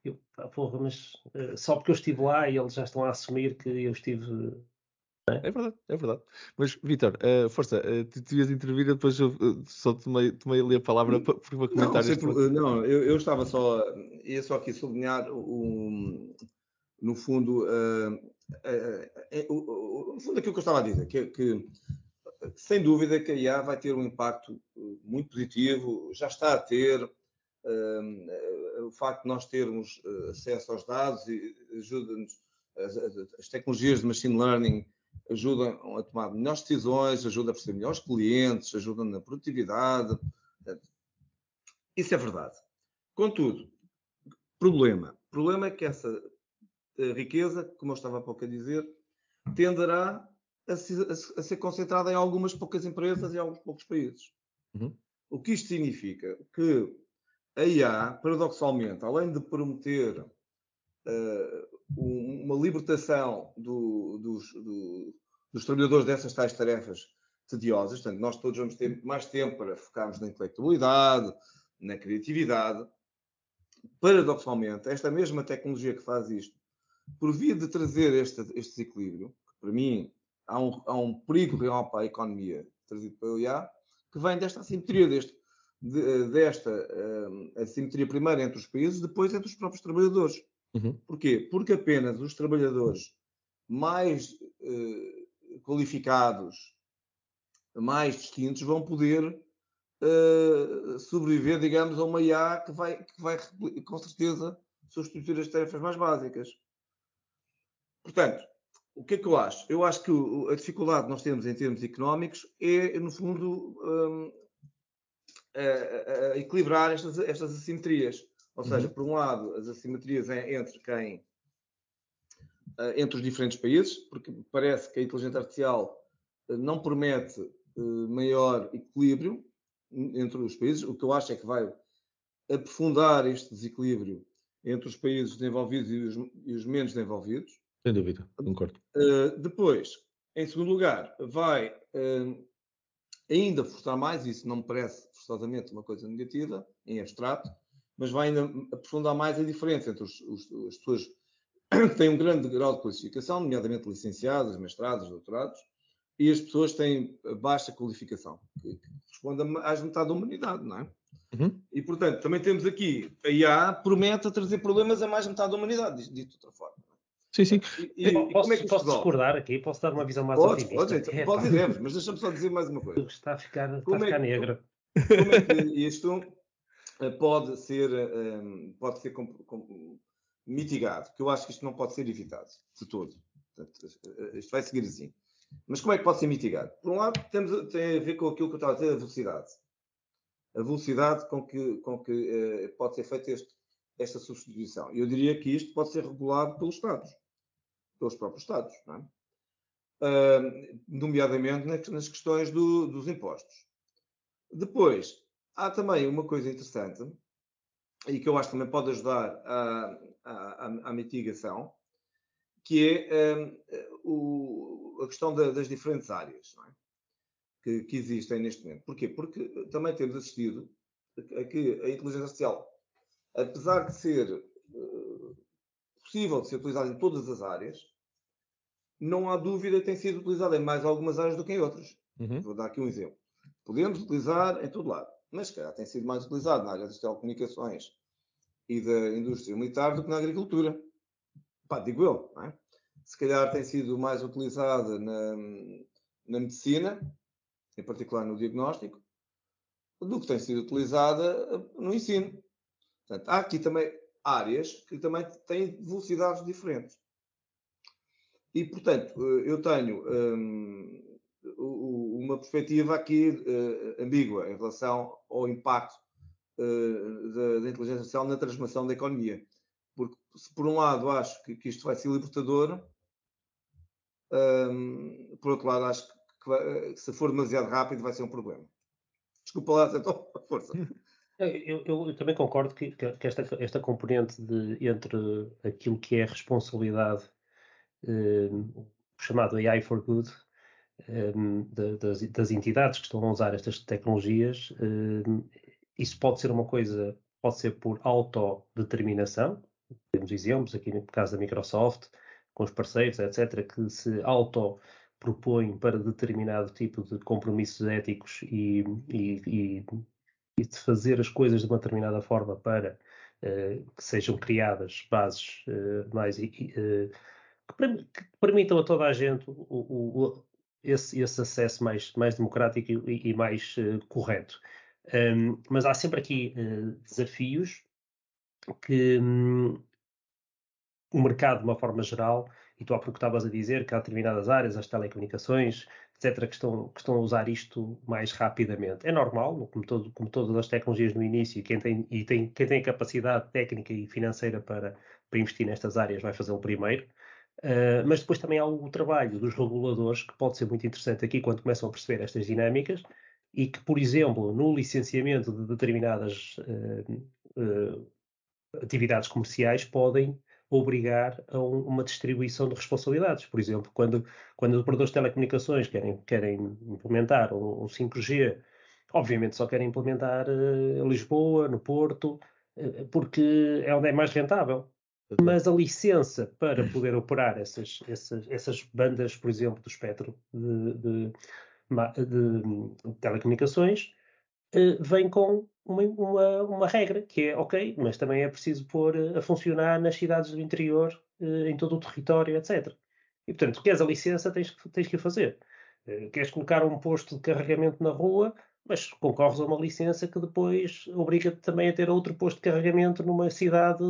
Eu, porra, mas só porque eu estive lá e eles já estão a assumir que eu estive é? é verdade, é verdade. Mas, Vitor, uh, força, uh, tu, tu ias intervir, depois eu uh, só tomei, tomei ali a palavra para, para comentar não, isto. não, eu, eu, estava só, ia só aqui sublinhar o, no fundo, o, no fundo aquilo que eu estava a dizer, que, que sem dúvida que a IA vai ter um impacto muito positivo, já está a ter, o facto de nós termos acesso aos dados ajuda-nos as, as, tecnologias de machine learning ajudam a tomar melhores decisões, ajudam a perceber melhores clientes, ajudam na produtividade. Isso é verdade. Contudo, problema. Problema é que essa eh, riqueza, como eu estava há pouco a dizer, tenderá a, a, a ser concentrada em algumas poucas empresas e alguns poucos países. Uhum. O que isto significa? Que a IA, paradoxalmente, além de prometer uh, uma libertação do, dos, do, dos, trabalhadores dessas tais tarefas tediosas. Portanto, nós todos vamos ter mais tempo para focarmos na intelectualidade, na criatividade. Paradoxalmente, esta mesma tecnologia que faz isto, por via de trazer este, este desequilíbrio, que para mim há um, há um perigo real para a economia trazido pelo IA, que vem desta assimetria, deste, de, desta uh, assimetria primeiro entre os países, depois entre os próprios trabalhadores. Uhum. Porquê? Porque apenas os trabalhadores mais uh, qualificados, mais distintos, vão poder uh, sobreviver, digamos, a uma IA que vai, que vai com certeza substituir as tarefas mais básicas. Portanto, o que é que eu acho? Eu acho que a dificuldade que nós temos em termos económicos é, no fundo, um, a, a equilibrar estas, estas assimetrias. Ou seja, uhum. por um lado, as assimetrias entre quem eh, entre os diferentes países, porque parece que a inteligência artificial eh, não promete eh, maior equilíbrio entre os países. O que eu acho é que vai aprofundar este desequilíbrio entre os países desenvolvidos e os, e os menos desenvolvidos. Sem dúvida, concordo. Depois, em segundo lugar, vai ainda forçar mais, isso não me parece forçosamente uma coisa negativa, em abstrato, mas vai ainda aprofundar mais a diferença entre os, os, as pessoas que têm um grande grau de qualificação, nomeadamente licenciadas, mestrados, doutorados, e as pessoas que têm baixa qualificação, que, que corresponde a mais metade da humanidade, não é? Uhum. E, portanto, também temos aqui, a IA promete trazer problemas a mais metade da humanidade, dito de outra forma. Sim, sim. E, e, posso, é posso discordar aqui? Posso dar uma visão mais pode, otimista? Pode, então, pode dizer, mas deixa-me só dizer mais uma coisa. Está a ficar, está a ficar é, negro. Como é que isto pode ser, um, eh, pode ser com, com, mitigado, que eu acho que isto não pode ser evitado de todo. Portanto, eh, isto vai seguir assim. Mas como é que pode ser mitigado? Por um lado, temos, tem a ver com aquilo que eu estava a dizer, a velocidade. A velocidade com que, com que pode ser feita esta substituição. Eu diria que isto pode ser regulado pelos Estados, pelos próprios Estados. Não é? uh, nomeadamente nas questões do, dos impostos. Depois, há também uma coisa interessante, e que eu acho que também pode ajudar à, mitigação, que é um, o, a questão da, das diferentes áreas é? que, que, existem neste momento. Porquê? Porque também temos assistido a que a inteligência artificial, apesar de ser uh, possível de ser utilizada em todas as áreas, não há dúvida que tem sido utilizada em mais algumas áreas do que em outras. Uhum. Vou dar aqui um exemplo. Podemos utilizar em todo lado, mas calhar tem sido mais utilizado na área das telecomunicações e da indústria militar do que na agricultura. Pá, digo eu, não é? Se calhar tem sido mais utilizada na, na medicina, em particular no diagnóstico, do que tem sido utilizada no ensino. Portanto, há aqui também áreas que também têm velocidades diferentes. E, portanto, eh, eu tenho um, uma perspectiva aqui uh, ambígua em relação ao impacto uh, da, da, inteligência artificial na transformação da economia. Porque, se por um lado acho que, que isto vai ser libertador, um, por outro lado acho que, que, que, se for demasiado rápido vai ser um problema. Desculpa lá, então, força. Eu, eu, eu, também concordo que, que, esta, esta componente de, entre aquilo que é responsabilidade uh, chamado AI for Good, das, das, entidades que estão a usar estas tecnologias, um, isso pode ser uma coisa, pode ser por autodeterminação, temos exemplos aqui no caso da Microsoft, com os parceiros, etc., que se auto propõem para determinado tipo de compromissos éticos e, e, e, e de fazer as coisas de uma determinada forma para uh, que sejam criadas bases uh, mais uh, que, permitam a toda a gente o, o, esse, esse, acesso mais, mais democrático e, e mais uh, correto. Um, mas há sempre aqui uh, desafios que um, o mercado, de uma forma geral, e tu há pouco estavas a dizer que há determinadas áreas, as telecomunicações, etc., que estão, que estão a usar isto mais rapidamente. É normal, como, todo, como todas as tecnologias no início, quem tem, e tem, quem tem capacidade técnica e financeira para, para investir nestas áreas vai fazê-lo primeiro. Uh, mas depois também há o trabalho dos reguladores, que pode ser muito interessante aqui quando começam a perceber estas dinâmicas e que, por exemplo, no licenciamento de determinadas uh, uh, atividades comerciais podem obrigar a um, uma distribuição de responsabilidades. Por exemplo, quando, quando os operadores de telecomunicações querem, querem implementar um, um 5G, obviamente só querem implementar em Lisboa, no Porto, porque é onde é mais rentável. Mas a licença para poder operar essas, essas, essas bandas, por exemplo, do espectro de, de, de, telecomunicações, eh, vem com uma, uma, uma, regra, que é ok, mas também é preciso pôr a funcionar nas cidades do interior, eh, em todo o território, etc. E portanto, queres a licença, tens, tens que o fazer. Eh, queres colocar um posto de carregamento na rua, mas concorres a uma licença que depois obriga-te também a ter outro posto de carregamento numa cidade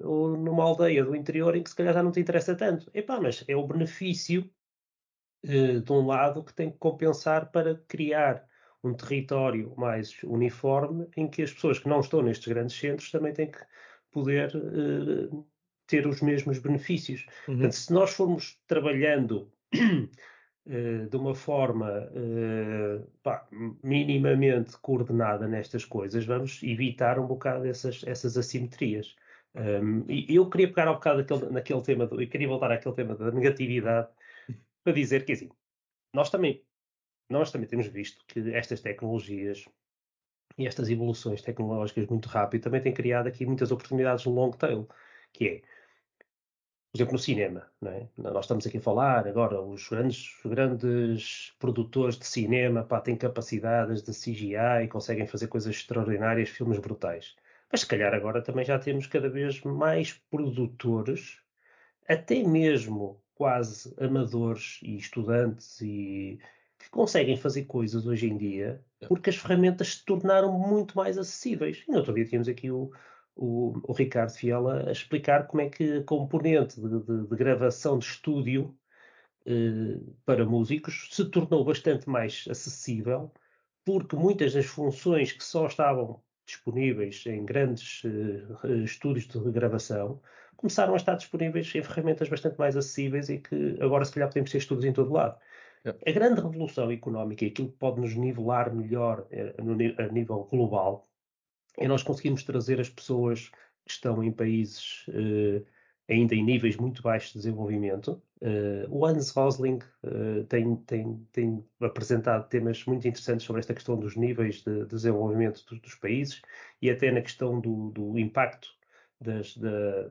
numa aldeia do interior em que se calhar já não te interessa tanto. Epá, mas é o benefício uh, de um lado que tem que compensar para criar um território mais uniforme em que as pessoas que não estão nestes grandes centros também têm que poder uh, ter os mesmos benefícios. Uhum. Portanto, se nós formos trabalhando uh, de uma forma uh, pá, minimamente coordenada nestas coisas, vamos evitar um bocado essas, essas assimetrias. Um, e eu queria pegar um bocado naquele, naquele tema, do, eu queria voltar àquele tema da negatividade para dizer que, assim, nós também, nós também temos visto que estas tecnologias e estas evoluções tecnológicas muito rápido também têm criado aqui muitas oportunidades no long tail, que é, por exemplo, no cinema, é? nós estamos aqui a falar agora, os grandes, grandes produtores de cinema pá, têm capacidades de CGI, conseguem fazer coisas extraordinárias, filmes brutais. Mas se calhar agora também já temos cada vez mais produtores, até mesmo quase amadores e estudantes e que conseguem fazer coisas hoje em dia porque as ferramentas se tornaram muito mais acessíveis. E no outro dia tínhamos aqui o, o, o Ricardo Fiala a explicar como é que a componente de, de, de gravação de estúdio eh, para músicos se tornou bastante mais acessível porque muitas das funções que só estavam disponíveis em grandes uh, estúdios de gravação começaram a estar disponíveis em ferramentas bastante mais acessíveis e que agora se calhar podemos ter estudos em todo lado. A grande revolução económica e aquilo que pode nos nivelar melhor eh, a nível global é nós conseguirmos trazer as pessoas que estão em países eh, ainda em níveis muito baixos de desenvolvimento. Uh, o Hans Rosling uh, tem, tem, tem, apresentado temas muito interessantes sobre esta questão dos níveis de, de desenvolvimento dos, dos, países e até na questão do, do impacto das, da,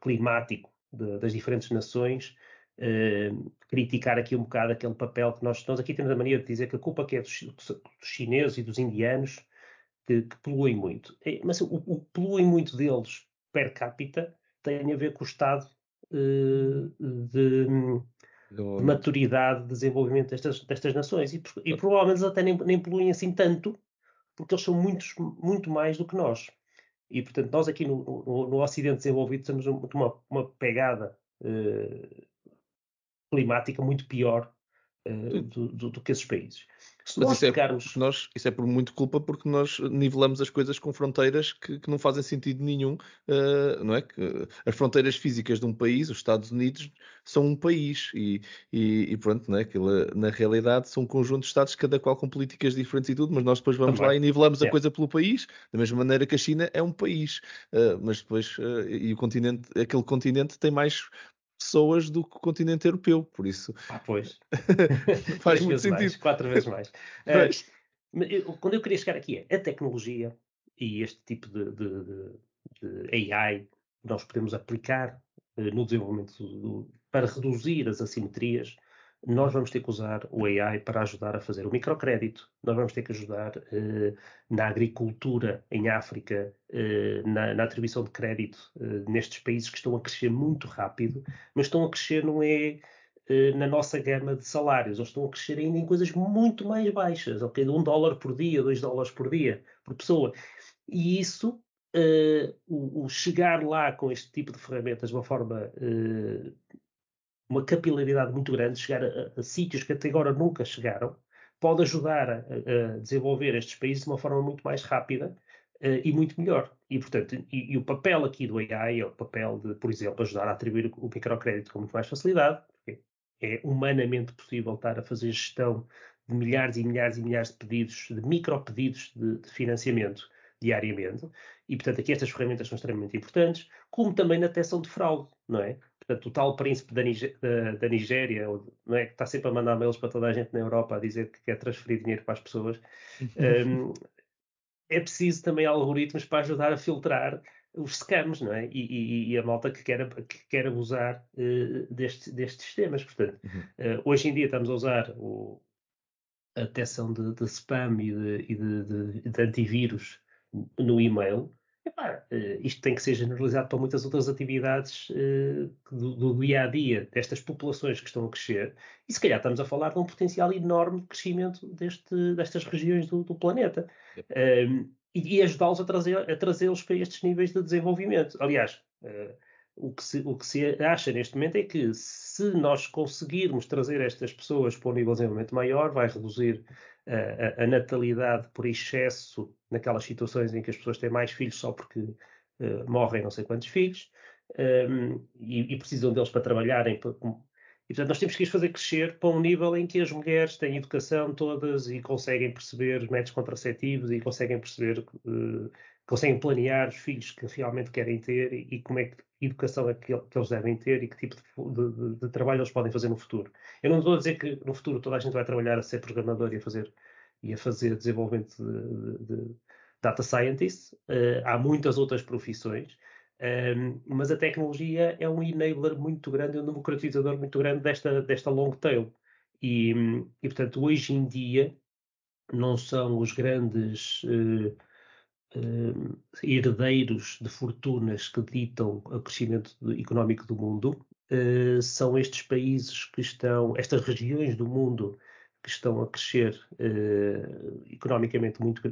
climático de, das diferentes nações. Uh, criticar aqui um bocado aquele papel que nós, nós aqui temos a mania de dizer que a culpa que é dos, dos chineses e dos indianos que, que poluem muito. Mas o, o poluem muito deles per capita tem a ver com o estado uh, de, de, maturidade, de desenvolvimento destas, destas nações. E, e provavelmente eles até nem, nem poluem assim tanto, porque eles são muitos, muito mais do que nós. E, portanto, nós aqui no, no, no Ocidente desenvolvido temos uma, uma pegada uh, climática muito pior uh, do, do, do, que esses países. Se Mas isso, é pegarmos... é, nós, isso é por muito culpa porque nós nivelamos as coisas com fronteiras que, que não fazem sentido nenhum, uh, não é? Que as fronteiras físicas de um país, os Estados Unidos, são um país e, e, e pronto, não é? Aquilo, na realidade são um conjunto de Estados, cada qual com políticas diferentes e tudo, mas nós depois vamos Também. lá e nivelamos a coisa pelo país, da mesma maneira que a China é um país, uh, mas depois, e o continente, aquele continente tem mais pessoas do que o continente europeu, por isso. Ah, pois. faz muito sentido. Mais, quatro vezes mais. Uh, eu, quando eu queria chegar aqui é a tecnologia e este tipo de, de, de, de AI nós podemos aplicar uh, no desenvolvimento do, para reduzir as assimetrias nós vamos ter que usar o AI para ajudar a fazer o microcrédito, nós vamos ter que ajudar uh, na agricultura em África, uh, na, na, atribuição de crédito uh, nestes países que estão a crescer muito rápido, mas estão a crescer não é na nossa gama de salários, eles estão a crescer ainda em coisas muito mais baixas, ok? De um dólar por dia, dois dólares por dia, por pessoa. E isso, o, o, chegar lá com este tipo de ferramentas de uma forma uma capilaridade muito grande, chegar a, a, sítios que até agora nunca chegaram, pode ajudar a, a, desenvolver estes países de uma forma muito mais rápida uh, e muito melhor. E, portanto, e, e, o papel aqui do AI é o papel de, por exemplo, ajudar a atribuir o microcrédito com muito mais facilidade, porque é humanamente possível estar a fazer gestão de milhares e milhares e milhares de pedidos, de micropedidos de, de financiamento diariamente. E, portanto, aqui estas ferramentas são extremamente importantes, como também na detecção de fraude, não é? Portanto, o tal príncipe da, da, da Nigéria, não é? que está sempre a mandar mails para toda a gente na Europa a dizer que quer transferir dinheiro para as pessoas, um, é preciso também algoritmos para ajudar a filtrar os scams, não é? E, e, e a malta que quer, que quer abusar uh, destes, destes sistemas. Portanto, uhum. uh, hoje em dia estamos a usar o, a detecção de, de spam e de, e de, de antivírus no e-mail Epá, eh, isto tem que ser generalizado para muitas outras atividades uh, do, do, dia a dia destas populações que estão a crescer, e se calhar estamos a falar de um potencial enorme de crescimento deste, destas regiões do, do planeta. Um, e, e ajudá-los a, trazer, a trazê-los para estes níveis de desenvolvimento. Aliás, uh, o, que se, o que se acha neste momento é que se nós conseguirmos trazer estas pessoas para um nível de desenvolvimento maior, vai reduzir a, a, natalidade por excesso naquelas situações em que as pessoas têm mais filhos só porque uh, morrem não sei quantos filhos um, ehm, e, e, precisam deles para trabalharem. e portanto nós temos que os fazer crescer para um nível em que as mulheres têm educação todas e conseguem perceber métodos contraceptivos e conseguem perceber, uh, conseguem planear os filhos que realmente querem ter e, e como é que educação é que, que, eles devem ter e que tipo de, de, de, trabalho eles podem fazer no futuro. Eu não estou a dizer que no futuro toda a gente vai trabalhar a ser programador e a fazer, e a fazer desenvolvimento de, de data scientist. Uh, há muitas outras profissões, um, ehm, mas a tecnologia é um enabler muito grande, um democratizador muito grande desta, desta long tail. E, e portanto, hoje em dia, não são os grandes. Uh, uh, herdeiros de fortunas que ditam o crescimento económico do mundo, uh, são estes países que estão, estas regiões do mundo que estão a crescer uh, economicamente muito,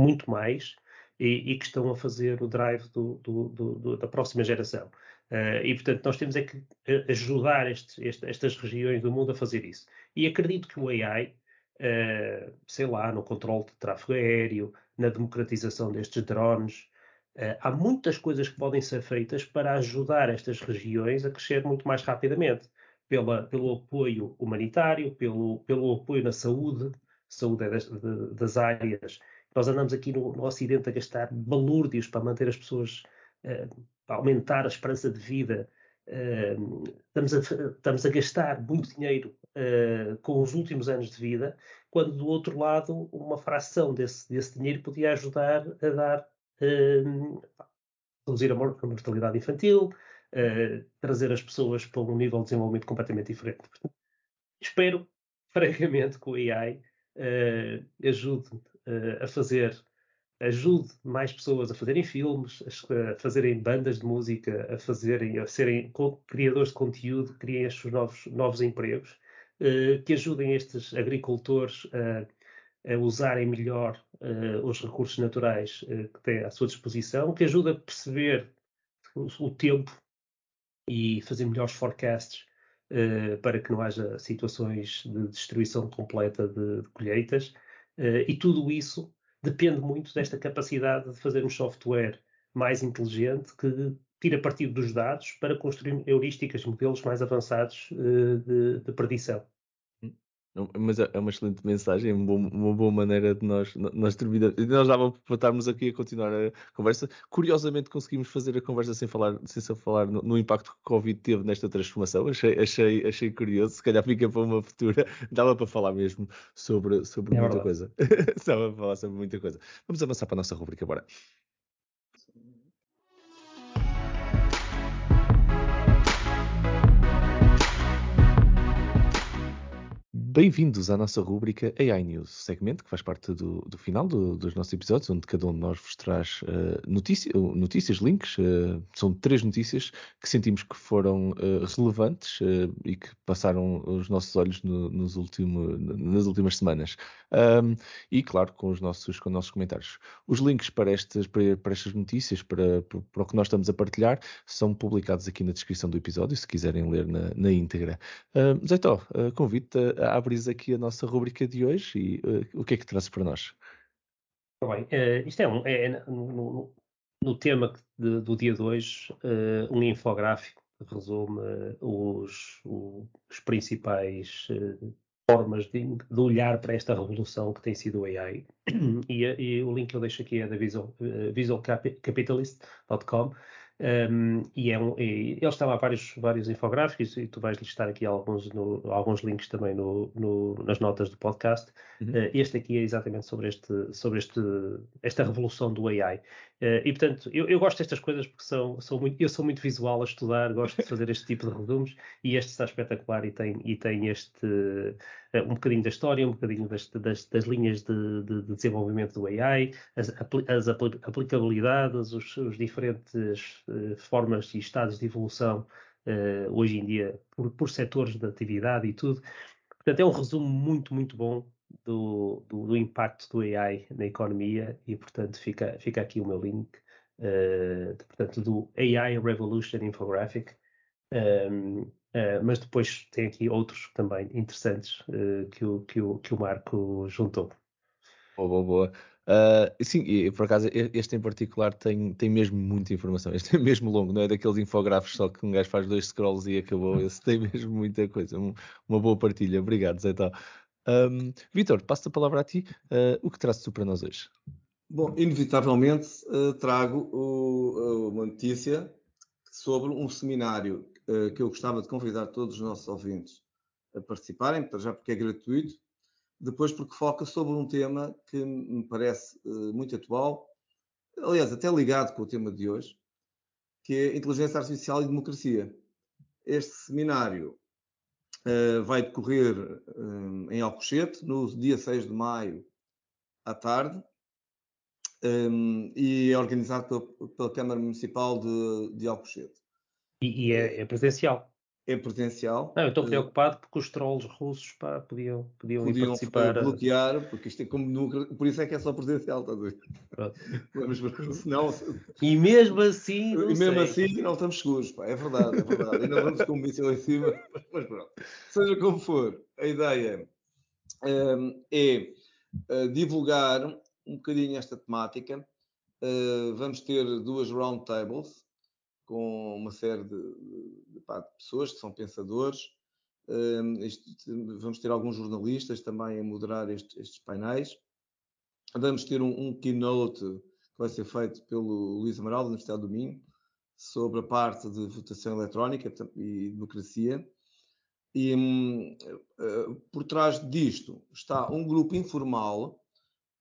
muito mais e, e, que estão a fazer o drive do, do, do, da próxima geração. Uh, e, portanto, nós temos é que ajudar este, este, estas regiões do mundo a fazer isso. E acredito que o AI, uh, sei lá, no controle de tráfego aéreo, na democratização destes drones, Uh, há muitas coisas que podem ser feitas para ajudar estas regiões a crescer muito mais rapidamente, pela, pelo apoio humanitário, pelo, pelo apoio na saúde, saúde é das, das áreas. Nós andamos aqui no, no, Ocidente a gastar balúrdios para manter as pessoas, uh, para aumentar a esperança de vida. Uh, estamos, a, estamos, a, gastar muito dinheiro com os últimos anos de vida, quando do outro lado uma fração desse, desse dinheiro podia ajudar a dar uh, reduzir a mortalidade infantil, uh, trazer as pessoas para um nível de desenvolvimento completamente diferente. espero, francamente, que o AI uh, eh, ajude a fazer ajude mais pessoas a fazerem filmes, a fazerem bandas de música, a fazerem, a serem criadores de conteúdo, criem estes novos, novos empregos, que ajudem estes agricultores a a usarem melhor uh, os recursos naturais uh, que têm à sua disposição, que ajuda a perceber o, o tempo e fazer melhores forecasts uh, para que não haja situações de destruição completa de, de colheitas. e tudo isso depende muito desta capacidade de fazer um software mais inteligente que tira partido dos dados para construir heurísticas, modelos mais avançados de, de predição. Mas é, é uma excelente mensagem, uma boa, uma boa maneira de nós, nós terminar. Nós dava para estarmos aqui a continuar a conversa. Curiosamente, conseguimos fazer a conversa sem falar, sem falar no, no, impacto que o Covid teve nesta transformação. Achei, achei, achei curioso. Se calhar fica para uma futura. Dava para falar mesmo sobre, sobre é muita verdade. coisa. Dava para falar sobre muita coisa. Vamos avançar para a nossa rubrica agora. Bem-vindos à nossa rúbrica AI News, segmento que faz parte do, do final do, dos nossos episódios, onde cada um de nós vos traz uh, notícia, notícias, links. Uh, são três notícias que sentimos que foram uh, relevantes e que passaram os nossos olhos no, nos último, nas últimas semanas. Um, e, claro, com os nossos, com os nossos comentários. Os links para estas, para, para estas notícias, para, para, o que nós estamos a partilhar, são publicados aqui na descrição do episódio, se quiserem ler na, na íntegra. Uh, Zé Tó, convido-te a abres aqui a nossa rubrica de hoje e uh, o que é que trazes para nós? Bem, uh, isto é, um, é, é no, no, no, tema de, do dia de hoje, uh, um infográfico que resume os, os, principais formas de, de, olhar para esta revolução que tem sido o AI. E, e o link que eu deixo aqui é da visual, visualcapitalist.com um, e, é um, e ele está lá vários, vários infográficos e tu vais listar aqui alguns, no, alguns links também no, no, nas notas do podcast. Uhum. Uh, este aqui é exatamente sobre, este, sobre este, esta revolução do AI. Uh, e portanto, eu, eu, gosto destas coisas porque são, são muito, eu sou muito visual a estudar, gosto de fazer este tipo de resumos e este está espetacular e tem, e tem este um bocadinho da história, um bocadinho das, das, das linhas de, de, de, desenvolvimento do AI, as, as aplicabilidades, os, os diferentes uh, formas e estados de evolução uh, hoje em dia por, por setores de atividade e tudo. Portanto, é um resumo muito, muito bom do, do, do, impacto do AI na economia e, portanto, fica, fica aqui o meu link, uh, portanto, do AI Revolution Infographic. Um, uh, mas depois tem aqui outros também interessantes uh, que, o, que, o, que o Marco juntou. Boa, boa, boa. Uh, sim, e por acaso este em particular tem, tem mesmo muita informação. Este é mesmo longo, não é daqueles infográficos só que um gajo faz dois scrolls e acabou. Esse tem mesmo muita coisa. Um, uma boa partilha. Obrigado, Zé Tal. Um, Vitor, passo a palavra a ti. Uh, o que trazes tu para nós hoje? Bom, inevitavelmente uh, trago o, uma notícia sobre um seminário que eu gostava de convidar todos os nossos ouvintes a participarem, já porque é gratuito, depois porque foca sobre um tema que me parece muito atual, aliás, até ligado com o tema de hoje, que é inteligência artificial e democracia. Este seminário uh, vai decorrer em Alcochete, no dia 6 de maio, à tarde, e é organizado pela, pela Câmara Municipal de, de Alcochete. E, e é, é, presencial? É presencial. Não, eu estou preocupado porque os trolls russos pá, podiam, podiam, podiam participar. bloquear, porque isto é como nunca, por isso é que é só presencial, estás a ver? Vamos, senão, e mesmo assim. E mesmo sei. assim não estamos seguros, pá, é verdade, é verdade. Não vamos com um míssil em cima, mas pronto. Seja como for, a ideia um, é uh, divulgar um bocadinho esta temática uh, vamos ter duas roundtables com uma série de, de, pá, de, pessoas que são pensadores. Uh, isto, vamos ter alguns jornalistas também a moderar este, estes painéis. Vamos ter um, um, keynote que vai ser feito pelo Luís Amaral, da Universidade do Minho, sobre a parte de votação eletrónica e democracia. E um, uh, por trás disto está um grupo informal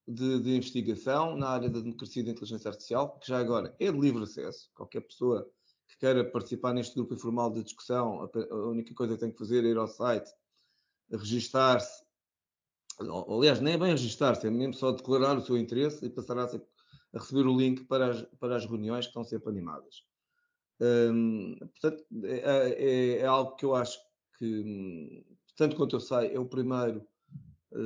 de, de, investigação na área da democracia e da inteligência artificial, que já agora é de livre acesso. Qualquer pessoa que queira participar neste grupo informal de discussão, a, a única coisa que tem que fazer é ir ao site, registar-se. Aliás, nem é bem registar-se, é mesmo só declarar o seu interesse e passar a, receber o link para as, para as reuniões que estão sempre animadas. Hum, portanto, é, é, é, algo que eu acho que, tanto quanto eu sei, é o primeiro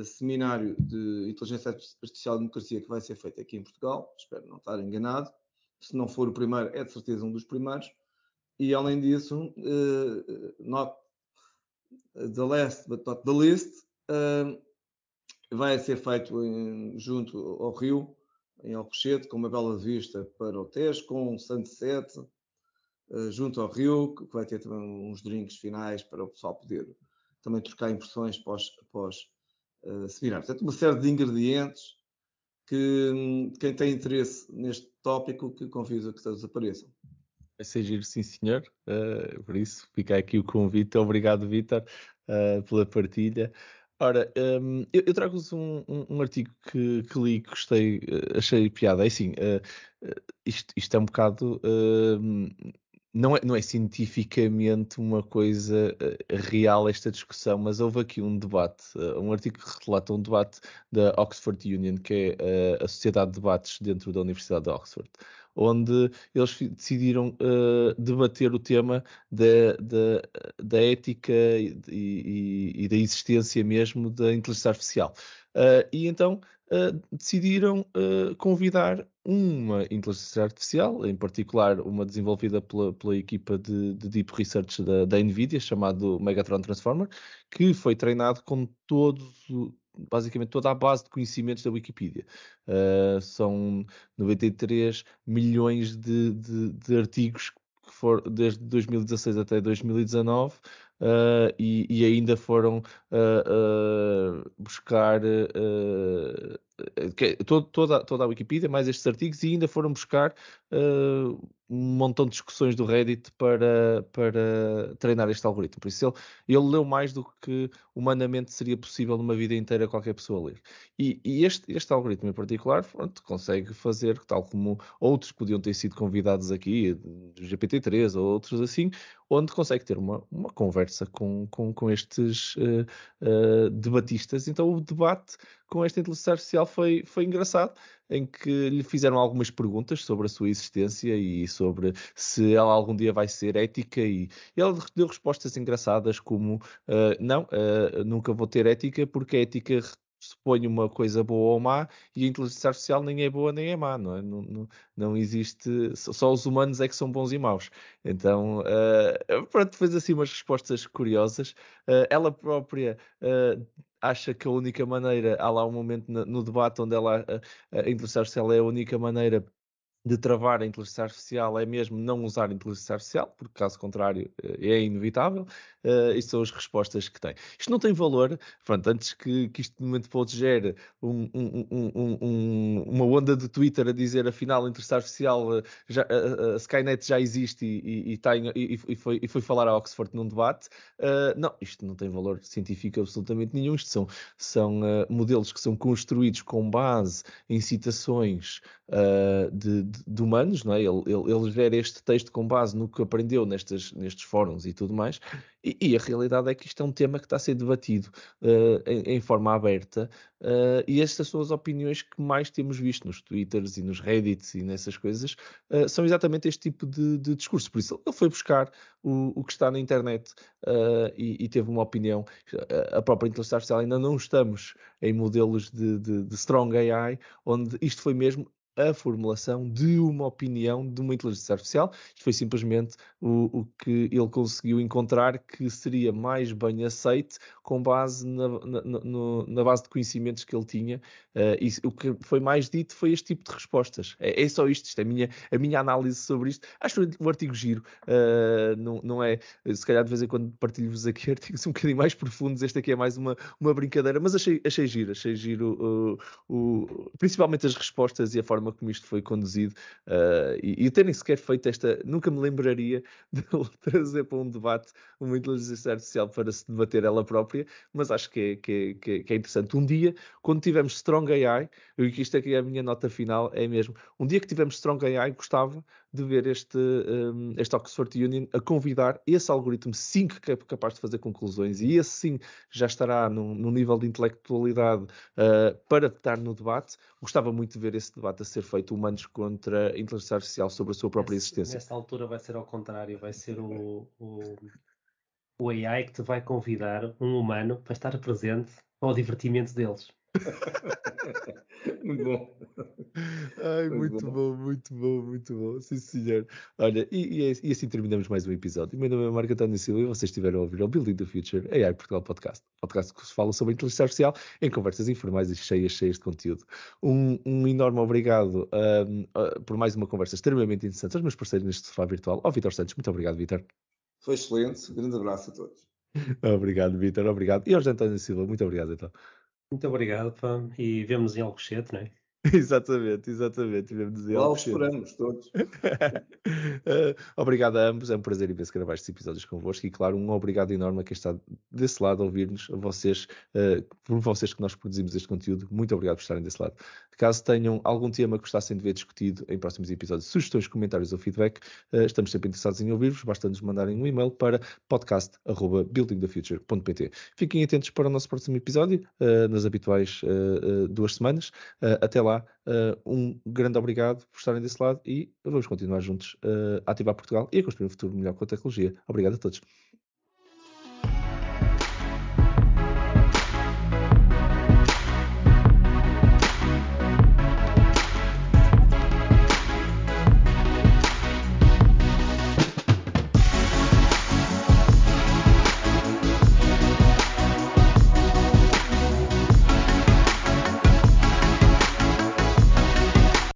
seminário de inteligência artificial e democracia que vai ser feito aqui em Portugal. Espero não estar enganado. Se não for o primeiro, é de certeza um dos primeiros. E além disso, uh, not the last but not the least, uh, vai ser feito em, junto ao Rio, em Alcochete, com uma bela vista para o Tejo, com um sunset, uh, junto ao Rio, que vai ter também uns drinks finais para o pessoal poder também trocar impressões pós, pós uh, seminário. Portanto, uma série de ingredientes que quem tem interesse neste tópico, que convido a que todos apareçam. Vai ser giro, sim senhor. Uh, por isso, fica aqui o convite. Obrigado, Vitor, uh, pela partilha. Ora, um, eu, eu trago-vos um, um, um, artigo que, que li, que gostei, uh, achei piada. É assim, isto, isto, é um bocado hum, não é, não é cientificamente uma coisa uh, real esta discussão, mas houve aqui um debate, uh, um artigo que relata um debate da Oxford Union, que é uh, a Sociedade de Debates dentro da Universidade de Oxford, onde eles decidiram debater o tema da, da, da ética e, e, e, da existência mesmo da inteligência artificial. e então uh, decidiram uh, convidar uma inteligência artificial, em particular uma desenvolvida pela, pela equipa de, de, Deep Research da, da, NVIDIA, chamado Megatron Transformer, que foi treinado com todos, basicamente toda a base de conhecimentos da Wikipedia. Uh, são 93 milhões de, de, de artigos que foram desde 2016 até 2019 uh, e, e, ainda foram uh, uh, buscar todo, toda, toda a Wikipedia, mais estes artigos, e ainda foram buscar um montão de discussões do Reddit para, para treinar este algoritmo. Por isso ele, ele leu mais do que humanamente seria possível numa vida inteira qualquer pessoa ler. E, e este, este algoritmo em particular pronto, consegue fazer, tal como outros podiam ter sido convidados aqui, do GPT-3 ou outros assim, onde consegue ter uma, uma conversa com, com, com estes uh, uh, debatistas. Então o debate com esta inteligência artificial foi, foi engraçado, em que lhe fizeram algumas perguntas sobre a sua existência e sobre se ela algum dia vai ser ética e, ela deu respostas engraçadas como uh, não, nunca vou ter ética porque a ética supõe uma coisa boa ou má e a inteligência artificial nem é boa nem é má, não é? Não, não, não existe, só os humanos é que são bons e maus. Então, uh, pronto, fez assim umas respostas curiosas. Uh, ela própria uh, acha que a única maneira, há lá um momento no, debate onde ela, a, a inteligência artificial é a única maneira de travar a inteligência artificial é mesmo não usar a inteligência artificial, porque caso contrário eh, é inevitável. Uh, são as respostas que tem. Isto não tem valor, pronto, antes que, que isto de momento pode gere um, um, um, uma onda de Twitter a dizer afinal a inteligência artificial, eh, já, a, a, Skynet já existe e, e, e, tem, e, foi, e foi falar a Oxford num debate. Uh, não, isto não tem valor científico absolutamente nenhum. Isto são, são uh, modelos que são construídos com base em citações de, de, de, humanos, não é? Ele, ele, ele gera este texto com base no que aprendeu nestes, nestes fóruns e tudo mais, e, e, a realidade é que isto é um tema que está a ser debatido uh, em, em, forma aberta, uh, e estas são as opiniões que mais temos visto nos Twitters e nos Reddits e nessas coisas, uh, são exatamente este tipo de, de, discurso. Por isso, ele foi buscar o, o que está na internet e, e, teve uma opinião. A própria inteligência artificial ainda não estamos em modelos de, de, de strong AI, onde isto foi mesmo a formulação de uma opinião de uma inteligência artificial. Isto foi simplesmente o, o que ele conseguiu encontrar que seria mais bem aceite com base na, na, na, na base de conhecimentos que ele tinha. Uh, e o que foi mais dito foi este tipo de respostas. É, é só isto, isto é a minha, a minha análise sobre isto. Acho o artigo giro, uh, não, não é, se calhar de vez em quando partilho-vos aqui artigos um bocadinho mais profundos, este aqui é mais uma, uma brincadeira, mas achei, achei giro, achei giro uh, principalmente as respostas e a forma como isto foi conduzido uh, e, e terem sequer feito esta, nunca me lembraria de trazer para um debate uma inteligência artificial para se debater ela própria, mas acho que é, que é, que é interessante. Um dia, quando tivermos Strong AI, e isto aqui é a minha nota final, é mesmo, um dia que tivermos Strong AI, gostava de ver este, um, este Oxford Union a convidar esse algoritmo sim que é capaz de fazer conclusões e esse sim já estará num, num nível de intelectualidade uh, para estar no debate. Gostava muito de ver esse debate a ser feito humanos contra a inteligência artificial sobre a sua própria existência. Nesta altura vai ser ao contrário, vai ser o, o, o AI que te vai convidar um humano para estar presente ao divertimento deles. muito bom. Ai, muito, muito bom. bom. muito bom, muito bom. Sim, senhor. Olha, e, e, e assim terminamos mais um episódio. O meu nome é Marco António Silva e vocês estiveram a ouvir o Building the Future AI Portugal Podcast. Podcast que se fala sobre inteligência artificial em conversas informais e cheias, cheias de conteúdo. Um, um enorme obrigado um, uh, por mais uma conversa extremamente interessante aos meus parceiros neste sofá virtual. Ao Vitor Santos, muito obrigado, Vitor. Foi excelente. Um grande abraço a todos. obrigado, Vitor. Obrigado. E ao António Silva, muito obrigado, então. Muito obrigado, pá. E vemos em Alcochete, não é? exatamente, exatamente. Vemos em Lá os esperamos todos. uh, obrigado a ambos, é um prazer imenso gravar estes episódios convosco e, claro, um obrigado enorme a quem está desse lado a ouvir-nos, a vocês, uh, por vocês que nós produzimos este conteúdo. Muito obrigado por estarem desse lado. Caso tenham algum tema que gostassem de ver discutido em próximos episódios, sugestões, comentários ou feedback, uh, estamos sempre interessados em ouvir-vos. Basta-nos mandarem um e-mail para podcast.buildingthefuture.pt. Fiquem atentos para o nosso próximo episódio, nas habituais duas semanas. até lá, um grande obrigado por estarem desse lado e vamos continuar juntos a ativar Portugal e a construir um futuro melhor com a tecnologia. Obrigado a todos.